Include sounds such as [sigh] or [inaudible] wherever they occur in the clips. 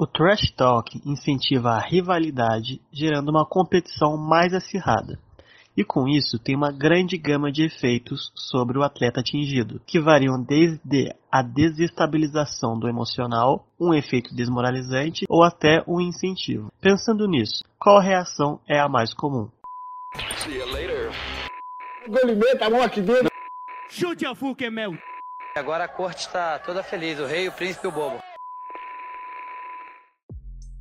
O trash talk incentiva a rivalidade, gerando uma competição mais acirrada. E com isso tem uma grande gama de efeitos sobre o atleta atingido, que variam desde a desestabilização do emocional, um efeito desmoralizante ou até um incentivo. Pensando nisso, qual reação é a mais comum? Golimeta, a mão aqui dentro. Chute a Fuca, é mel. Agora a corte está toda feliz, o rei, o príncipe e o bobo.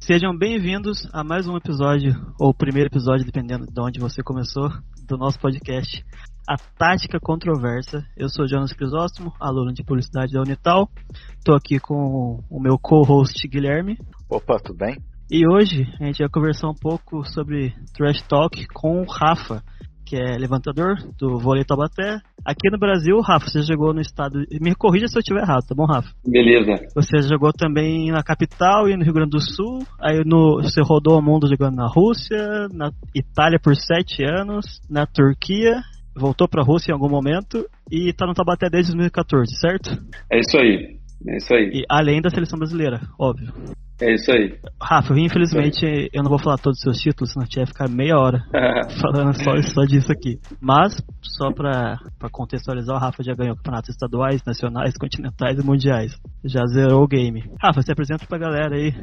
Sejam bem-vindos a mais um episódio, ou primeiro episódio, dependendo de onde você começou, do nosso podcast, A Tática Controversa. Eu sou Jonas Crisóstomo, aluno de Publicidade da Unital. Estou aqui com o meu co-host Guilherme. Opa, tudo bem? E hoje a gente vai conversar um pouco sobre Trash Talk com o Rafa, que é levantador do vôlei Taubaté. Aqui no Brasil, Rafa, você jogou no estado. Me corrija se eu estiver errado, tá bom, Rafa? Beleza. Você jogou também na capital e no Rio Grande do Sul. Aí no, você rodou o mundo jogando na Rússia, na Itália por sete anos, na Turquia. Voltou pra Rússia em algum momento e tá no Taubaté desde 2014, certo? É isso aí. É isso aí. E além da seleção brasileira, óbvio. É isso aí. Rafa, infelizmente eu não vou falar todos os seus títulos, senão a gente vai ficar meia hora [laughs] falando só, só disso aqui. Mas, só pra, pra contextualizar, o Rafa já ganhou campeonatos estaduais, nacionais, continentais e mundiais. Já zerou o game. Rafa, se apresenta pra galera aí.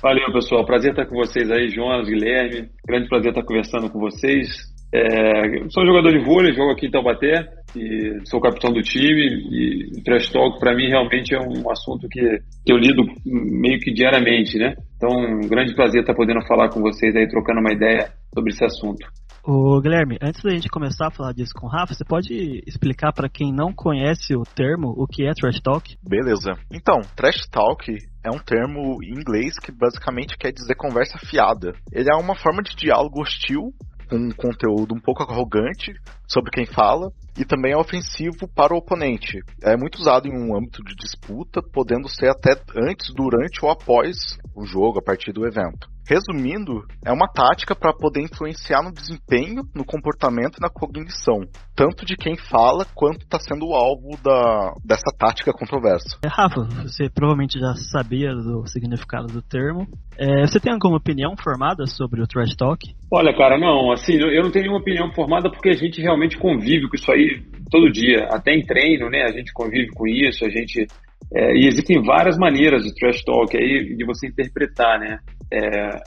Valeu, pessoal. Prazer estar com vocês aí, Jonas, Guilherme. Grande prazer estar conversando com vocês. É, sou jogador de vôlei, jogo aqui em Taubaté e sou capitão do time e trash talk para mim realmente é um assunto que, que eu lido meio que diariamente, né? Então, um grande prazer estar podendo falar com vocês aí, trocando uma ideia sobre esse assunto. Ô Guilherme, antes da gente começar a falar disso com o Rafa, você pode explicar para quem não conhece o termo o que é trash talk? Beleza. Então, trash talk é um termo em inglês que basicamente quer dizer conversa fiada. Ele é uma forma de diálogo hostil com um conteúdo um pouco arrogante sobre quem fala e também é ofensivo para o oponente. É muito usado em um âmbito de disputa, podendo ser até antes, durante ou após o jogo, a partir do evento. Resumindo, é uma tática para poder influenciar no desempenho, no comportamento e na cognição, tanto de quem fala quanto está sendo o alvo da, dessa tática controversa. É, Rafa, você provavelmente já sabia do significado do termo. É, você tem alguma opinião formada sobre o trash talk? Olha, cara, não, assim, eu não tenho nenhuma opinião formada porque a gente realmente convive com isso aí todo dia, até em treino, né? A gente convive com isso, a gente é, e existem várias maneiras de trash talk aí de você interpretar, né? É,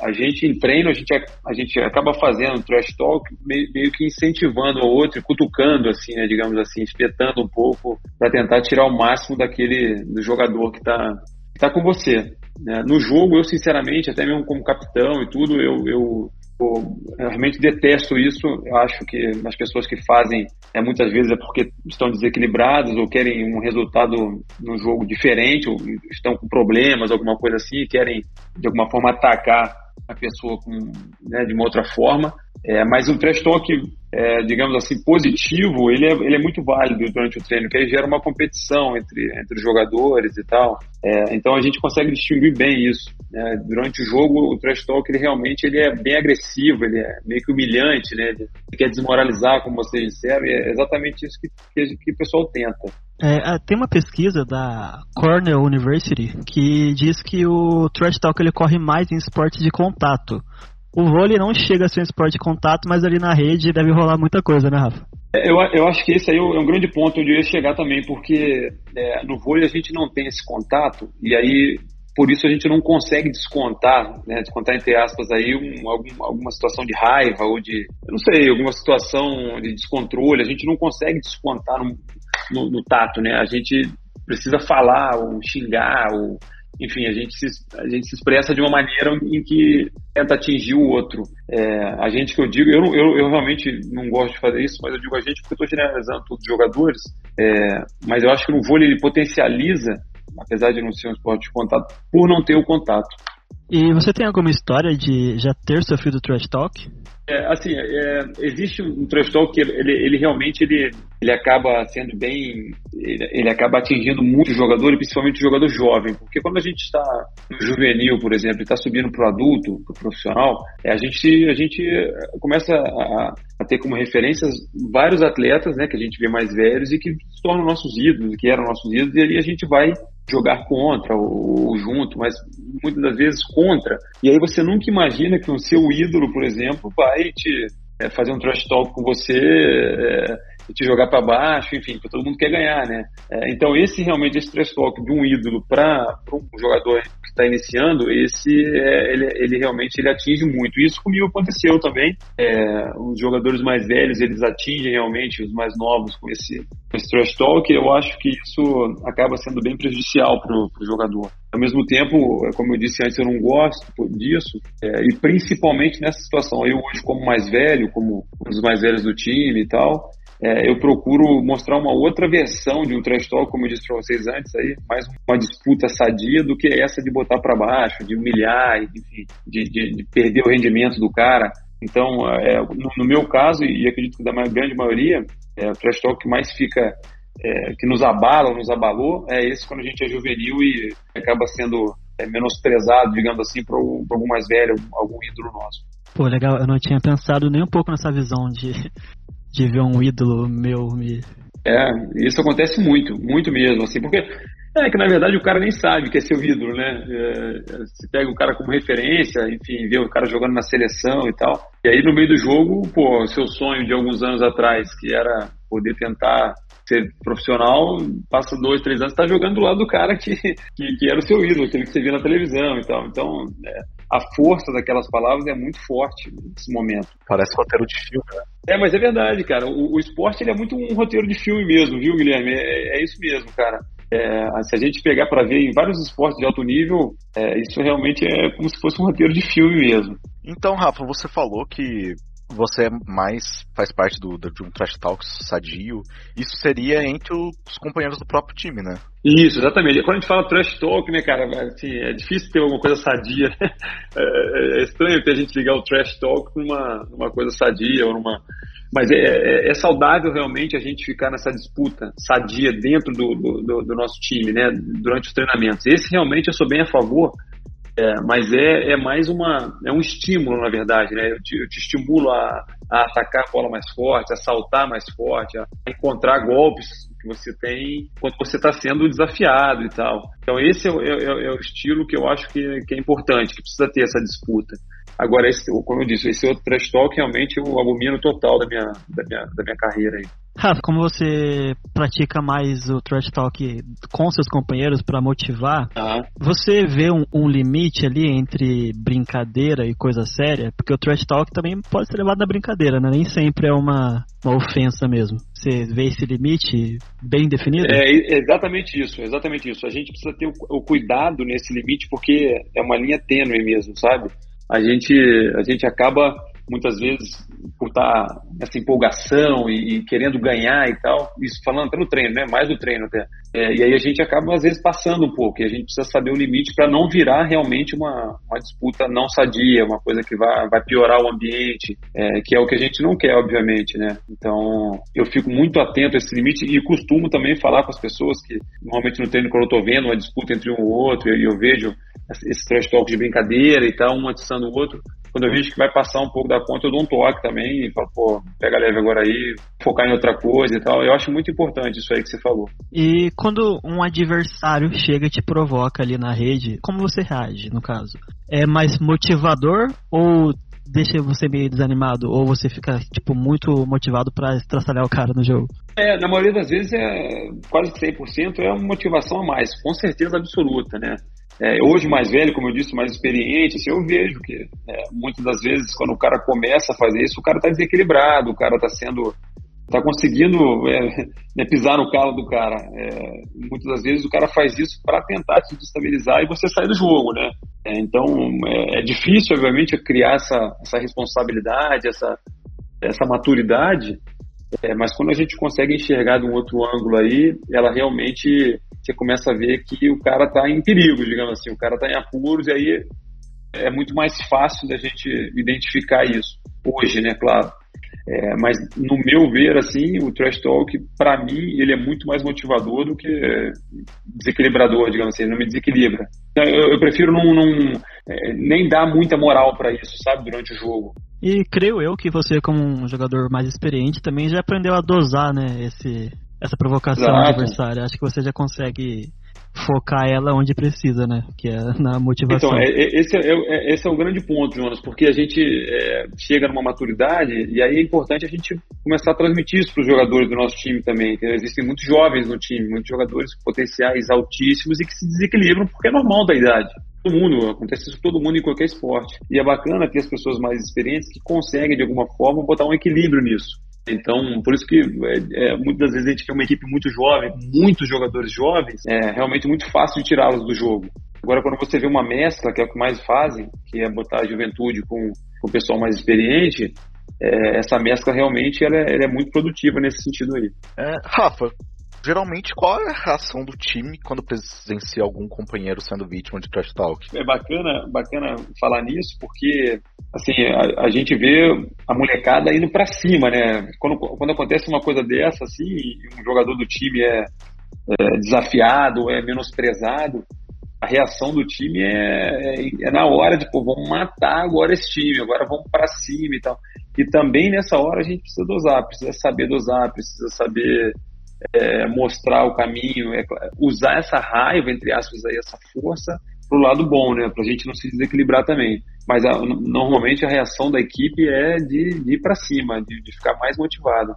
a gente em treino a gente, a gente acaba fazendo trash talk meio, meio que incentivando o outro, cutucando assim, né, digamos assim, espetando um pouco para tentar tirar o máximo daquele do jogador que está tá com você. Né? No jogo, eu sinceramente, até mesmo como capitão e tudo, eu, eu eu realmente detesto isso. Eu acho que as pessoas que fazem é, muitas vezes é porque estão desequilibrados ou querem um resultado no jogo diferente, ou estão com problemas, alguma coisa assim, e querem de alguma forma atacar a pessoa com, né, de uma outra forma. É, mas o trash talk, é, digamos assim, positivo, ele é, ele é muito válido durante o treino, que aí gera uma competição entre, entre os jogadores e tal. É, então a gente consegue distinguir bem isso. Né? Durante o jogo, o trash talk, ele realmente ele é bem agressivo, ele é meio que humilhante, né? Ele quer desmoralizar, como vocês disseram, e é exatamente isso que, que, que o pessoal tenta. É, tem uma pesquisa da Cornell University que diz que o trash talk ele corre mais em esportes de contato. O vôlei não chega a ser um esporte de contato, mas ali na rede deve rolar muita coisa, né, Rafa? Eu, eu acho que esse aí é um grande ponto onde eu ia chegar também, porque é, no vôlei a gente não tem esse contato, e aí por isso a gente não consegue descontar, né, descontar entre aspas aí um, algum, alguma situação de raiva ou de, eu não sei, alguma situação de descontrole, a gente não consegue descontar no, no, no tato, né, a gente precisa falar ou xingar ou enfim, a gente, se, a gente se expressa de uma maneira em que tenta atingir o outro. É, a gente que eu digo, eu, eu, eu, realmente não gosto de fazer isso, mas eu digo a gente porque eu estou generalizando todos os jogadores, é, mas eu acho que no vôlei ele potencializa, apesar de não ser um esporte de contato, por não ter o contato. E você tem alguma história de já ter sofrido trash talk? É, assim, é, existe um trash talk que ele, ele realmente ele, ele acaba sendo bem, ele, ele acaba atingindo muito jogador, e principalmente o jogador jovem, porque quando a gente está no juvenil, por exemplo, está subindo para o adulto, para o profissional, é, a gente a gente começa a, a, ter como referências vários atletas, né, que a gente vê mais velhos e que se tornam nossos ídolos, que eram nossos ídolos, e aí a gente vai jogar contra ou, ou, junto, mas muitas das vezes contra. E aí você nunca imagina que o seu ídolo, por exemplo, vai te é, fazer um trash talk com você, é, te jogar para baixo, enfim, porque todo mundo quer ganhar, né? É, então esse realmente esse trash talk de um ídolo para um jogador está iniciando, esse é, ele, ele, realmente ele atinge muito. Isso comigo aconteceu também. É, os jogadores mais velhos eles atingem realmente os mais novos com esse, com esse trash talk. Eu acho que isso acaba sendo bem prejudicial para o jogador. Ao mesmo tempo, é, como eu disse antes, eu não gosto disso, é, e principalmente nessa situação. Eu hoje, como mais velho, como um dos mais velhos do time e tal, é, eu procuro mostrar uma outra versão de um trash talk, como eu disse para vocês antes, aí, mais uma disputa sadia do que essa de botar para baixo, de humilhar, enfim, de, de, de, perder o rendimento do cara. Então, é, no, no, meu caso, e acredito que da grande maioria, é, o trash talk que mais fica, é, que nos abala, nos abalou, é esse quando a gente é juvenil e acaba sendo é, menosprezado, digamos assim, para algum mais velho, algum ídolo nosso. Pô, legal, eu não tinha pensado nem um pouco nessa visão de de ver um ídolo meu me. É, isso acontece muito, muito mesmo, assim, porque é que na verdade o cara nem sabe que é seu ídolo, né? É, se pega o cara como referência, enfim, vê o cara jogando na seleção e tal. E aí no meio do jogo, pô, seu sonho de alguns anos atrás, que era poder tentar ser profissional, passa dois, três anos, tá jogando do lado do cara que, que, que, era o seu ídolo, aquele que você via na televisão e tal. Então, é, a força daquelas palavras é muito forte nesse momento. Parece roteiro de filme, né? É, mas é verdade, cara. O, o esporte ele é muito um roteiro de filme mesmo, viu, Guilherme? É, é isso mesmo, cara. É, se a gente pegar para ver em vários esportes de alto nível, é, isso realmente é como se fosse um roteiro de filme mesmo. Então, Rafa, você falou que você é mais faz parte do, de um trash talk sadio. Isso seria entre os companheiros do próprio time, né? Isso, exatamente. Quando a gente fala trash talk, né, cara, assim, é difícil ter alguma coisa sadia. É, é, é, estranho ter a gente ligar o trash talk com uma, uma coisa sadia ou numa. Mas é, é, é, saudável realmente a gente ficar nessa disputa sadia dentro do, do, do nosso time, né, durante os treinamentos. Esse realmente eu sou bem a favor é, mas é, é mais uma é um estímulo na verdade né? Eu te, eu te estimulo a, a, atacar a bola mais forte a saltar mais forte a encontrar golpes que você tem quando você está sendo desafiado e tal. Então esse é, é, é, é, o estilo que eu acho que, que é importante que precisa ter essa disputa Agora, esse, como eu disse, esse outro trash talk realmente eu abomino total da minha, da minha, da minha carreira aí. Rafa, como você pratica mais o trash talk com seus companheiros para motivar, ah. você vê um, um, limite ali entre brincadeira e coisa séria? Porque o trash talk também pode ser levado na brincadeira, né? Nem sempre é uma, uma ofensa mesmo. Você vê esse limite bem definido? É exatamente isso, exatamente isso. A gente precisa ter o, o cuidado nesse limite porque é uma linha tênue mesmo, sabe? A gente, a gente acaba muitas vezes por estar nessa empolgação e, e, querendo ganhar e tal, isso falando até no treino, né? Mais do treino até. É, e aí a gente acaba às vezes passando um pouco e a gente precisa saber o limite para não virar realmente uma, uma disputa não sadia, uma coisa que vai, vai piorar o ambiente, é, que é o que a gente não quer, obviamente, né? Então eu fico muito atento a esse limite e costumo também falar com as pessoas que normalmente no treino quando eu estou vendo uma disputa entre um ou outro e eu, eu vejo esse trash talk de brincadeira e tal, um atiçando o outro. Quando eu vejo que vai passar um pouco da conta, eu dou um toque também e falo, pô, pega leve agora aí, focar em outra coisa e tal. Eu acho muito importante isso aí que você falou. E quando um adversário chega e te provoca ali na rede, como você reage, no caso? É mais motivador ou deixa você meio desanimado ou você fica tipo muito motivado para estraçalhar o cara no jogo? É, na maioria das vezes é quase 100% é uma motivação a mais, com certeza absoluta, né? É, hoje mais velho, como eu disse, mais experiente, assim, eu vejo que é, muitas das vezes quando o cara começa a fazer isso, o cara está desequilibrado, o cara está sendo, está conseguindo é, [laughs] né, pisar no calo do cara. É, muitas das vezes o cara faz isso para tentar te destabilizar e você sair do jogo, né? É, então é, é, difícil, obviamente, criar essa, essa responsabilidade, essa, essa maturidade, mas quando a gente consegue enxergar de um outro ângulo aí, ela realmente você começa a ver que o cara está em perigo, digamos assim, o cara está em apuros, e aí é muito mais fácil da gente identificar isso. Hoje, né, claro. É, mas no meu ver, assim, o trash talk, para mim, ele é muito mais motivador do que desequilibrador, digamos assim, ele não me desequilibra. Então, eu, eu prefiro não, não é, nem dar muita moral para isso, sabe, durante o jogo. E creio eu que você, como um jogador mais experiente, também já aprendeu a dosar, né, esse, essa provocação Exato. adversária. Acho que você já consegue focar ela onde precisa, né? Que é na motivação. Então, é, é, esse, é, é, esse é o grande ponto, Jonas, porque a gente é, chega numa maturidade e aí é importante a gente começar a transmitir isso para os jogadores do nosso time também. Existem muitos jovens no time, muitos jogadores com potenciais altíssimos e que se desequilibram porque é normal da idade todo mundo, acontece isso com todo mundo em qualquer esporte. E é bacana ter as pessoas mais experientes que conseguem, de alguma forma, botar um equilíbrio nisso. Então, por isso que é, é, muitas vezes a gente tem uma equipe muito jovem, muitos jogadores jovens, é realmente muito fácil de tirá-los do jogo. Agora, quando você vê uma mescla, que é o que mais fazem, que é botar a juventude com, com o pessoal mais experiente, é, essa mescla realmente ela é, ela é, muito produtiva nesse sentido aí. É, Rafa, geralmente qual é a reação do time quando presencia algum companheiro sendo vítima de trash talk? É bacana, bacana falar nisso, porque assim, a, a gente vê a molecada indo para cima, né? Quando, quando acontece uma coisa dessa, assim, um jogador do time é, é desafiado, é menosprezado, a reação do time é, é, é, na hora de, pô, vamos matar agora esse time, agora vamos para cima e tal. E também nessa hora a gente precisa dosar, precisa saber dosar, precisa saber é, mostrar o caminho, é, usar essa raiva, entre aspas, aí, essa força para o lado bom, né? Para a gente não se desequilibrar também. Mas a, normalmente a reação da equipe é de, de ir para cima, de, de ficar mais motivado.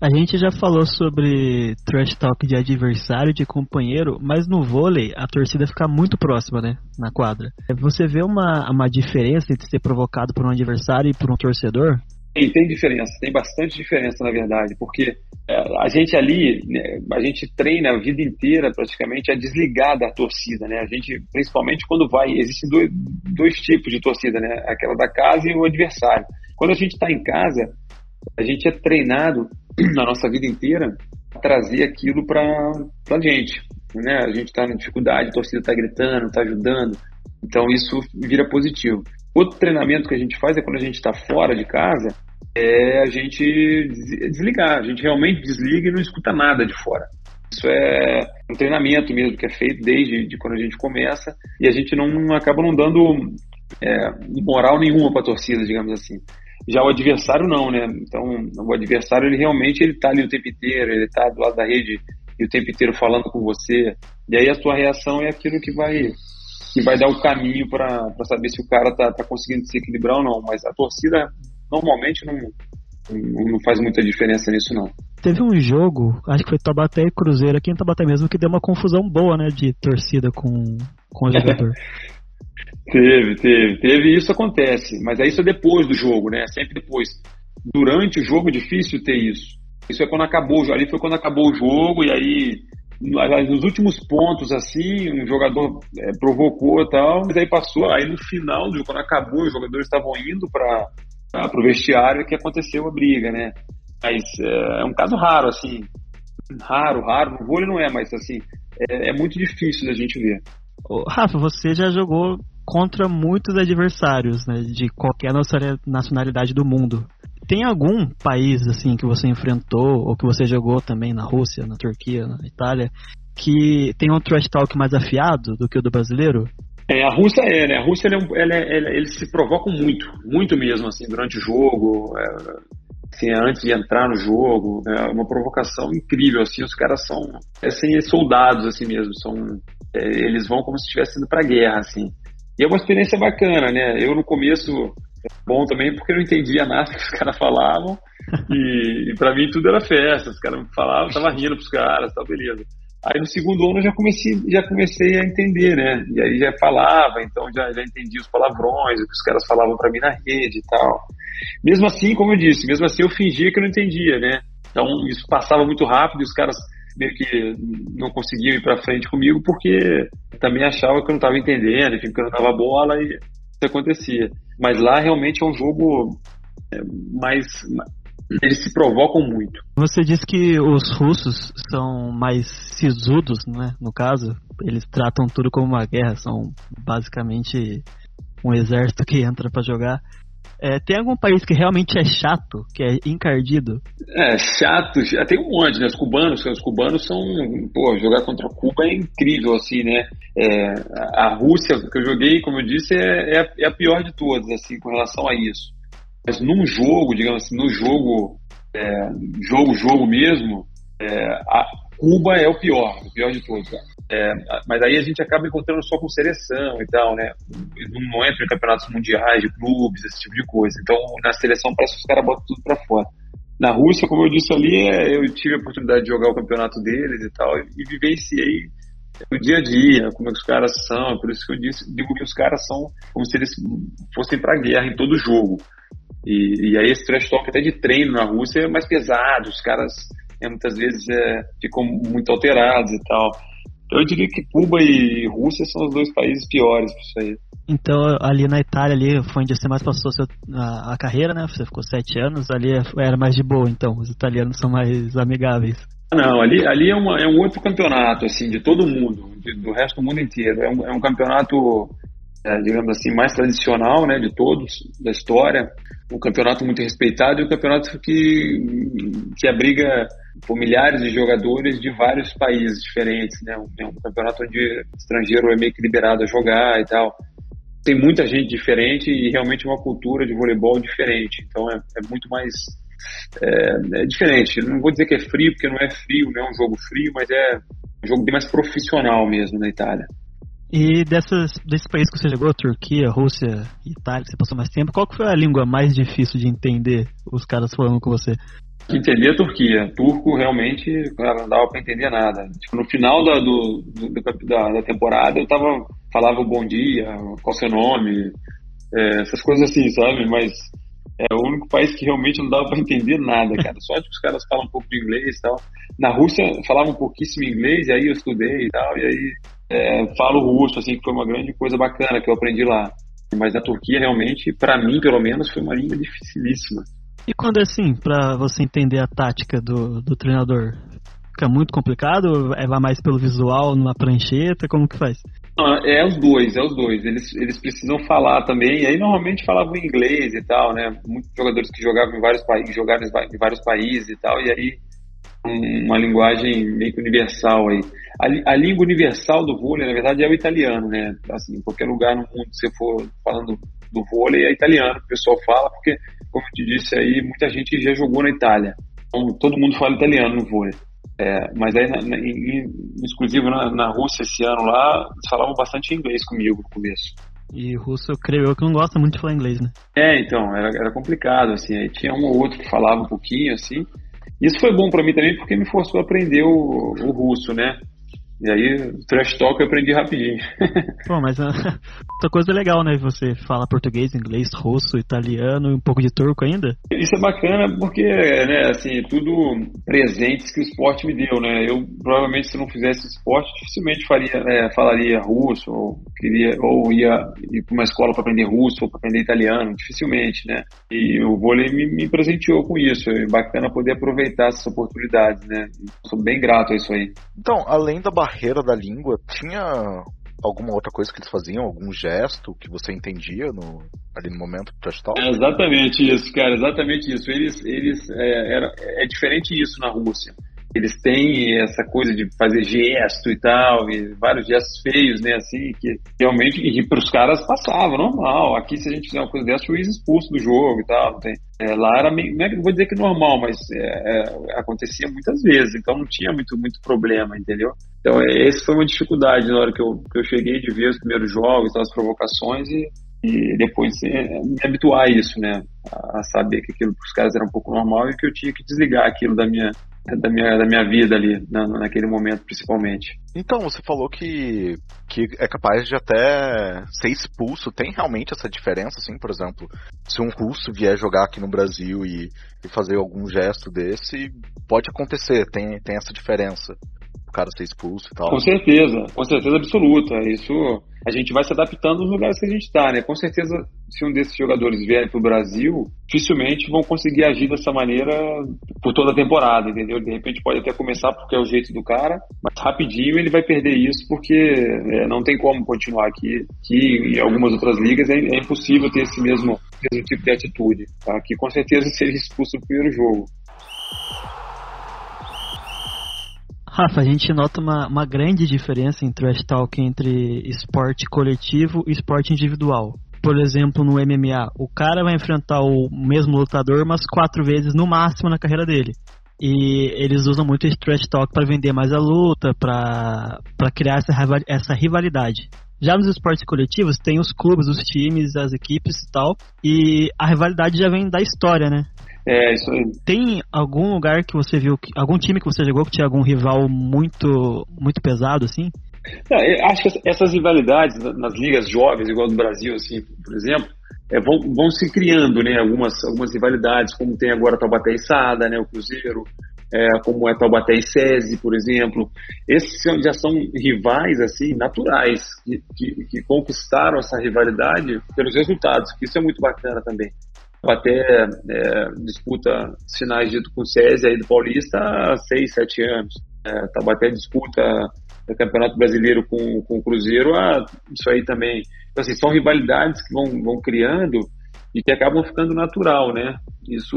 A gente já falou sobre trash talk de adversário, de companheiro, mas no vôlei a torcida fica muito próxima, né? Na quadra. Você vê uma, uma diferença entre ser provocado por um adversário e por um torcedor? Tem, tem diferença, tem bastante diferença na verdade, porque é, a gente ali, né, a gente treina a vida inteira praticamente a desligar da torcida, né? A gente, principalmente quando vai, existem dois, dois tipos de torcida, né? Aquela da casa e o adversário. Quando a gente está em casa, a gente é treinado [clears throat] na nossa vida inteira a trazer aquilo para a gente, né? A gente está na dificuldade, a torcida está gritando, está ajudando, então isso vira positivo. Outro treinamento que a gente faz é quando a gente está fora de casa, é a gente desligar. A gente realmente desliga e não escuta nada de fora. Isso é um treinamento mesmo que é feito desde de quando a gente começa e a gente não acaba não dando é, moral nenhuma para a torcida, digamos assim. Já o adversário não, né? Então o adversário ele realmente ele tá ali o tempo inteiro, ele está do lado da rede e o tempo inteiro falando com você. E aí a sua reação é aquilo que vai que vai dar o caminho para saber se o cara tá, tá conseguindo se equilibrar ou não. Mas a torcida normalmente não, não faz muita diferença nisso, não. Teve um jogo, acho que foi Tabaté e Cruzeiro, aqui em Tabaté mesmo, que deu uma confusão boa, né, de torcida com, com o jogador. [laughs] teve, teve, teve, isso acontece, mas é isso é depois do jogo, né, sempre depois. Durante o jogo é difícil ter isso. Isso é quando acabou, ali foi quando acabou o jogo e aí nos últimos pontos, assim, um jogador é, provocou e tal, mas aí passou, aí no final do jogo, quando acabou, os jogadores estavam indo para o vestiário que aconteceu a briga, né? Mas é, é, um caso raro, assim, raro, raro, no vôlei não é, mas assim, é, é muito difícil da gente ver. Ô, Rafa, você já jogou contra muitos adversários, né, de qualquer nacionalidade do mundo. Tem algum país assim que você enfrentou ou que você jogou também na Rússia, na Turquia, na Itália, que tem um trash talk mais afiado do que o do brasileiro? É, a Rússia é, né? A Rússia é ela, ela, eles se provocam muito, muito mesmo, assim, durante o jogo, é, assim, antes de entrar no jogo, é uma provocação incrível, assim, os caras são, assim, soldados, assim mesmo, são, é, eles vão como se estivessem indo pra guerra, assim. E é uma experiência bacana, né? Eu no começo bom também porque eu não entendia nada que os caras falavam e, e para mim tudo era festa. Os caras falavam, tava rindo pros caras, tal, beleza. Aí no segundo ano eu já comecei, já comecei a entender, né? E aí já falava, então já, já os palavrões, o que os caras falavam para mim na rede e tal. Mesmo assim, como eu disse, mesmo assim eu fingia que eu não entendia, né? Então isso passava muito rápido e os caras meio que não conseguiam ir para frente comigo porque também achava que eu não estava entendendo, enfim, que eu não dava bola e isso acontecia. Mas lá realmente é um jogo é, mais. Eles se provocam muito. Você disse que os russos são mais sisudos, né? No caso, eles tratam tudo como uma guerra, são basicamente um exército que entra para jogar. É, tem algum país que realmente é chato, que é encardido? É, chato, tem um monte, né? Os cubanos, os cubanos são, pô, jogar contra Cuba é incrível, assim, né? É, a Rússia, que eu joguei, como eu disse, é, é, é, a pior de todas, assim, com relação a isso. Mas num jogo, digamos assim, no jogo, é, jogo, jogo mesmo, É, a, Cuba é o pior, o pior de todos. É, mas aí a gente acaba encontrando só com seleção e tal, né? Não, entra em campeonatos mundiais de clubes, esse tipo de coisa. Então, na seleção parece que os caras botam tudo pra fora. Na Rússia, como eu disse ali, é, eu tive a oportunidade de jogar o campeonato deles e tal, e vivenciei o dia a dia, como é que os caras são, por isso que eu disse, digo que os caras são como se eles fossem pra guerra em todo jogo. E, e aí esse trash talk até de treino na Rússia é mais pesado, os caras é, muitas vezes é, ficam muito alterados e tal. Eu diria que Cuba e Rússia são os dois países piores para isso aí. Então ali na Itália ali foi onde você mais passou seu, a, a, carreira, né? Você ficou sete anos, ali era mais de boa, então os italianos são mais amigáveis. Não, ali, ali é, uma, é um outro campeonato, assim, de todo mundo, de, do resto do mundo inteiro. É um, é um campeonato, é, digamos assim, mais tradicional, né, de todos, da história. Um campeonato muito respeitado e um campeonato que, que abriga por milhares de jogadores de vários países diferentes, né? É um campeonato onde estrangeiro é meio que liberado a jogar e tal. Tem muita gente diferente e realmente uma cultura de voleibol diferente. Então é, é muito mais é, é, diferente. Não vou dizer que é frio, porque não é frio, não é um jogo frio, mas é um jogo bem mais profissional mesmo na Itália. E dessas, desses países que você jogou, Turquia, Rússia, Itália, que você passou mais tempo, qual que foi a língua mais difícil de entender os caras falando com você? Entender a Turquia. Turco realmente não dava para entender nada. Tipo, no final da, do, da, da, temporada eu tava, falava bom dia, qual seu nome, é, essas coisas assim, sabe? Mas é o único país que realmente não dava para entender nada, cara. Só que os caras falam um pouco de inglês e tal. Na Rússia falavam pouquíssimo inglês, e aí eu estudei e tal, e aí é, falo russo, assim, que foi uma grande coisa bacana que eu aprendi lá. Mas na Turquia, realmente, para mim, pelo menos, foi uma língua dificilíssima. E quando é assim, para você entender a tática do, do treinador? Fica muito complicado? É vai mais pelo visual, numa prancheta? Como que faz? É os dois, é os dois. Eles, eles precisam falar também. E aí normalmente falavam inglês e tal, né? Muitos jogadores que jogavam em vários países, jogaram em vários países e tal. E aí uma linguagem meio que universal aí. A, a, língua universal do vôlei, na verdade, é o italiano, né? Assim, em qualquer lugar no mundo que você for falando do vôlei é italiano que o pessoal fala, porque, como eu te disse aí, muita gente já jogou na Itália. Então, todo mundo [laughs] fala italiano no vôlei. É, mas aí, na, na, em, exclusivo na, na, Rússia esse ano lá, eles falavam bastante inglês comigo no começo. E russo, eu creio eu que não gosta muito de falar inglês, né? É, então, era, era complicado, assim. Aí tinha um ou outro que falava um pouquinho, assim. Isso foi bom para mim também porque me forçou a aprender o, o russo, né? E aí, trash talk eu aprendi rapidinho. [laughs] Pô, mas uh, outra coisa legal, né? Você fala português, inglês, russo, italiano e um pouco de turco ainda. Isso é bacana porque, né, assim, tudo presentes que o esporte me deu, né? Eu provavelmente se não fizesse esporte, dificilmente faria, é, falaria russo, ou queria, ou ia ir para uma escola para aprender russo ou para aprender italiano, dificilmente, né? E o vôlei me, me presenteou com isso. É bacana poder aproveitar essas oportunidades, né? Sou bem grato a isso aí. Então, além da barreira da língua, tinha alguma outra coisa que eles faziam, algum gesto que você entendia no, ali no momento do trash talk? É exatamente isso, cara, exatamente isso. Eles, eles é, era, é diferente isso na Rússia eles têm essa coisa de fazer gesto e tal, e vários gestos feios, né, assim, que realmente para os caras passava, normal. Aqui, se a gente fizer uma coisa dessa, o juiz expulso do jogo e tal. Tem, é, lá era meio, não, é, vou dizer que normal, mas é, é, acontecia muitas vezes, então não tinha muito, muito problema, entendeu? Então, é, essa foi uma dificuldade na hora que eu, que eu cheguei de ver os primeiros jogos, as provocações e e depois é, me habituar a isso, né? A saber que aquilo para os caras era um pouco normal e que eu tinha que desligar aquilo da minha, da minha, da minha vida ali, na, naquele momento principalmente. Então, você falou que, que é capaz de até ser expulso. Tem realmente essa diferença, assim, por exemplo, se um russo vier jogar aqui no Brasil e, e fazer algum gesto desse, pode acontecer, tem, tem essa diferença cara ser expulso e tal. Com certeza, com certeza absoluta. Isso a gente vai se adaptando nos lugares que a gente está, né? Com certeza, se um desses jogadores vier para o Brasil, dificilmente vão conseguir agir dessa maneira por toda a temporada, entendeu? De repente pode até começar porque é o jeito do cara, mas rapidinho ele vai perder isso porque é, não tem como continuar aqui. Que em algumas outras ligas é, é impossível ter esse mesmo, mesmo tipo de atitude. Tá? Que com certeza seria expulso no primeiro jogo. Rafa, a gente nota uma, uma grande diferença em trash talk entre esporte coletivo e esporte individual. Por exemplo, no MMA, o cara vai enfrentar o mesmo lutador umas quatro vezes no máximo na carreira dele. E eles usam muito esse trash talk para vender mais a luta, para criar essa, essa rivalidade. Já nos esportes coletivos tem os clubes, os times, as equipes e tal, e a rivalidade já vem da história, né? É, isso aí. Tem algum lugar que você viu, algum time que você jogou que tinha algum rival muito, muito pesado, assim? É, acho que essas rivalidades nas ligas jovens, igual do Brasil, assim, por exemplo, é, vão, vão se criando, né, algumas, algumas rivalidades, como tem agora Taubaté e Sada, né, o Cruzeiro, é, como é Taubaté e SESI, por exemplo. Esses já são rivais, assim, naturais, que, que, que conquistaram essa rivalidade pelos resultados, isso é muito bacana também. Taubaté é, disputa sinais dito com o SESI aí do Paulista há seis, sete anos. É, Taubaté disputa o Campeonato Brasileiro com, com o Cruzeiro, ah, isso aí também. Então, assim, são rivalidades que vão, vão criando e que acabam ficando natural, né? Isso,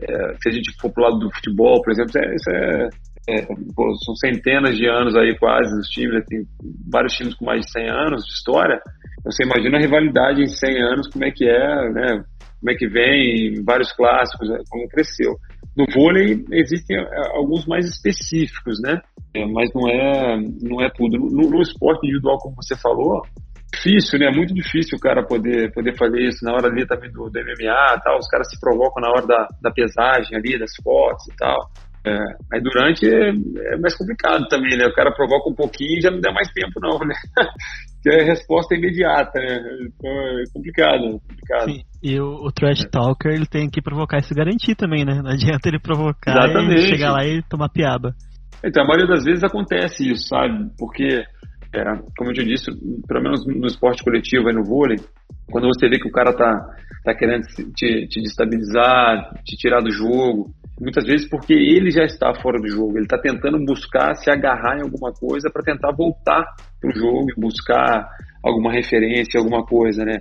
é, se a gente for pro lado do futebol, por exemplo, é, isso é, é pô, são centenas de anos aí quase os times, né? tem vários times com mais de 100 anos de história. Você imagina a rivalidade em 100 anos, como é que é, né? Como é que vem, vários clássicos, né? como cresceu. No vôlei existem é, alguns mais específicos, né? É, mas não é, não é tudo. No, no, esporte individual, como você falou, difícil, né? Muito difícil o cara poder, poder fazer isso na hora ali também do, do MMA tal. Os caras se provocam na hora da, da pesagem ali, das fotos e tal. É, aí durante é, é, mais complicado também, né? O cara provoca um pouquinho e já não dá mais tempo, não, né? [laughs] que é resposta imediata, né? Então é complicado, complicado. Sim. E o, o trash talker, ele tem que provocar e se garantir também, né? Não adianta ele provocar Exatamente. e chegar lá e tomar piaba. Então, a maioria das vezes acontece isso, sabe? Porque, é, como eu te disse, pelo menos no esporte coletivo, aí no vôlei, quando você vê que o cara tá, tá querendo te, te destabilizar, te tirar do jogo, muitas vezes porque ele já está fora do jogo, ele está tentando buscar se agarrar em alguma coisa para tentar voltar para o jogo e buscar alguma referência, alguma coisa, né?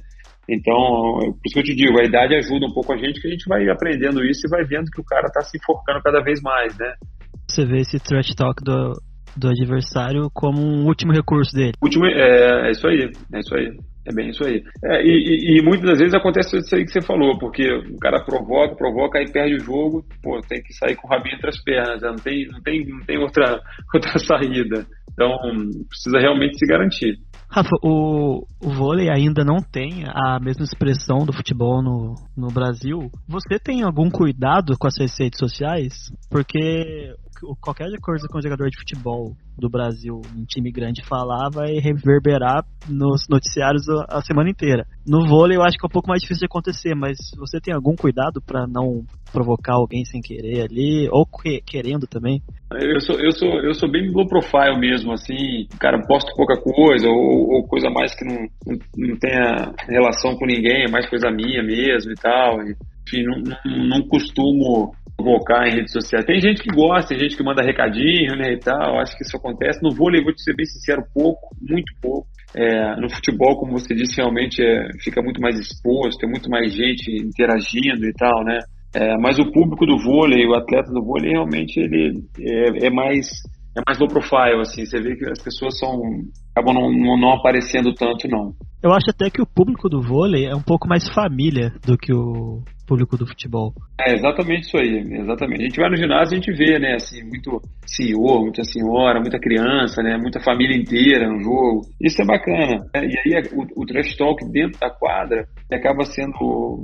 Então, por isso que eu te digo, a idade ajuda um pouco a gente, que a gente vai aprendendo isso e vai vendo que o cara está se enforcando cada vez mais, né? Você vê esse trash talk do, do adversário como um último recurso dele. Último, é, é isso aí, é isso aí. É bem isso aí. É, e, e, muitas das vezes acontece isso aí que você falou, porque o cara provoca, provoca, aí perde o jogo, pô, tem que sair com o rabinho entre as pernas, não tem, não tem, não tem outra, [laughs] outra saída. Então, precisa realmente se garantir. Rafa, o, o vôlei ainda não tem a mesma expressão do futebol no, no Brasil. Você tem algum cuidado com as redes sociais? Porque qualquer coisa que um jogador de futebol do Brasil, um time grande, falar vai reverberar nos noticiários a, semana inteira. No vôlei eu acho que é um pouco mais difícil de acontecer, mas você tem algum cuidado para não provocar alguém sem querer ali, ou que, querendo também? Eu sou, eu, sou, eu sou bem low profile mesmo, assim, cara, posto pouca coisa, ou, ou coisa mais que não, não, não, tenha relação com ninguém, é mais coisa minha mesmo e tal. E, enfim, não, não, não costumo provocar em redes sociais. Tem gente que gosta, tem gente que manda recadinho, né, e tal. Acho que isso acontece. No vôlei, vou te ser bem sincero, pouco, muito pouco. É, no futebol, como você disse, realmente é, fica muito mais exposto, tem muito mais gente interagindo e tal, né? É, mas o público do vôlei, o atleta do vôlei, realmente ele é, é mais é mais low profile, assim, você vê que as pessoas são acabam não, não, não, aparecendo tanto, não. Eu acho até que o público do vôlei é um pouco mais família do que o público do futebol. É exatamente isso aí, exatamente. A gente vai no ginásio e a gente vê, né, assim, muito senhor, muita senhora, muita criança, né, muita família inteira no jogo. Isso é bacana. Né? E aí o, o trash talk dentro da quadra acaba sendo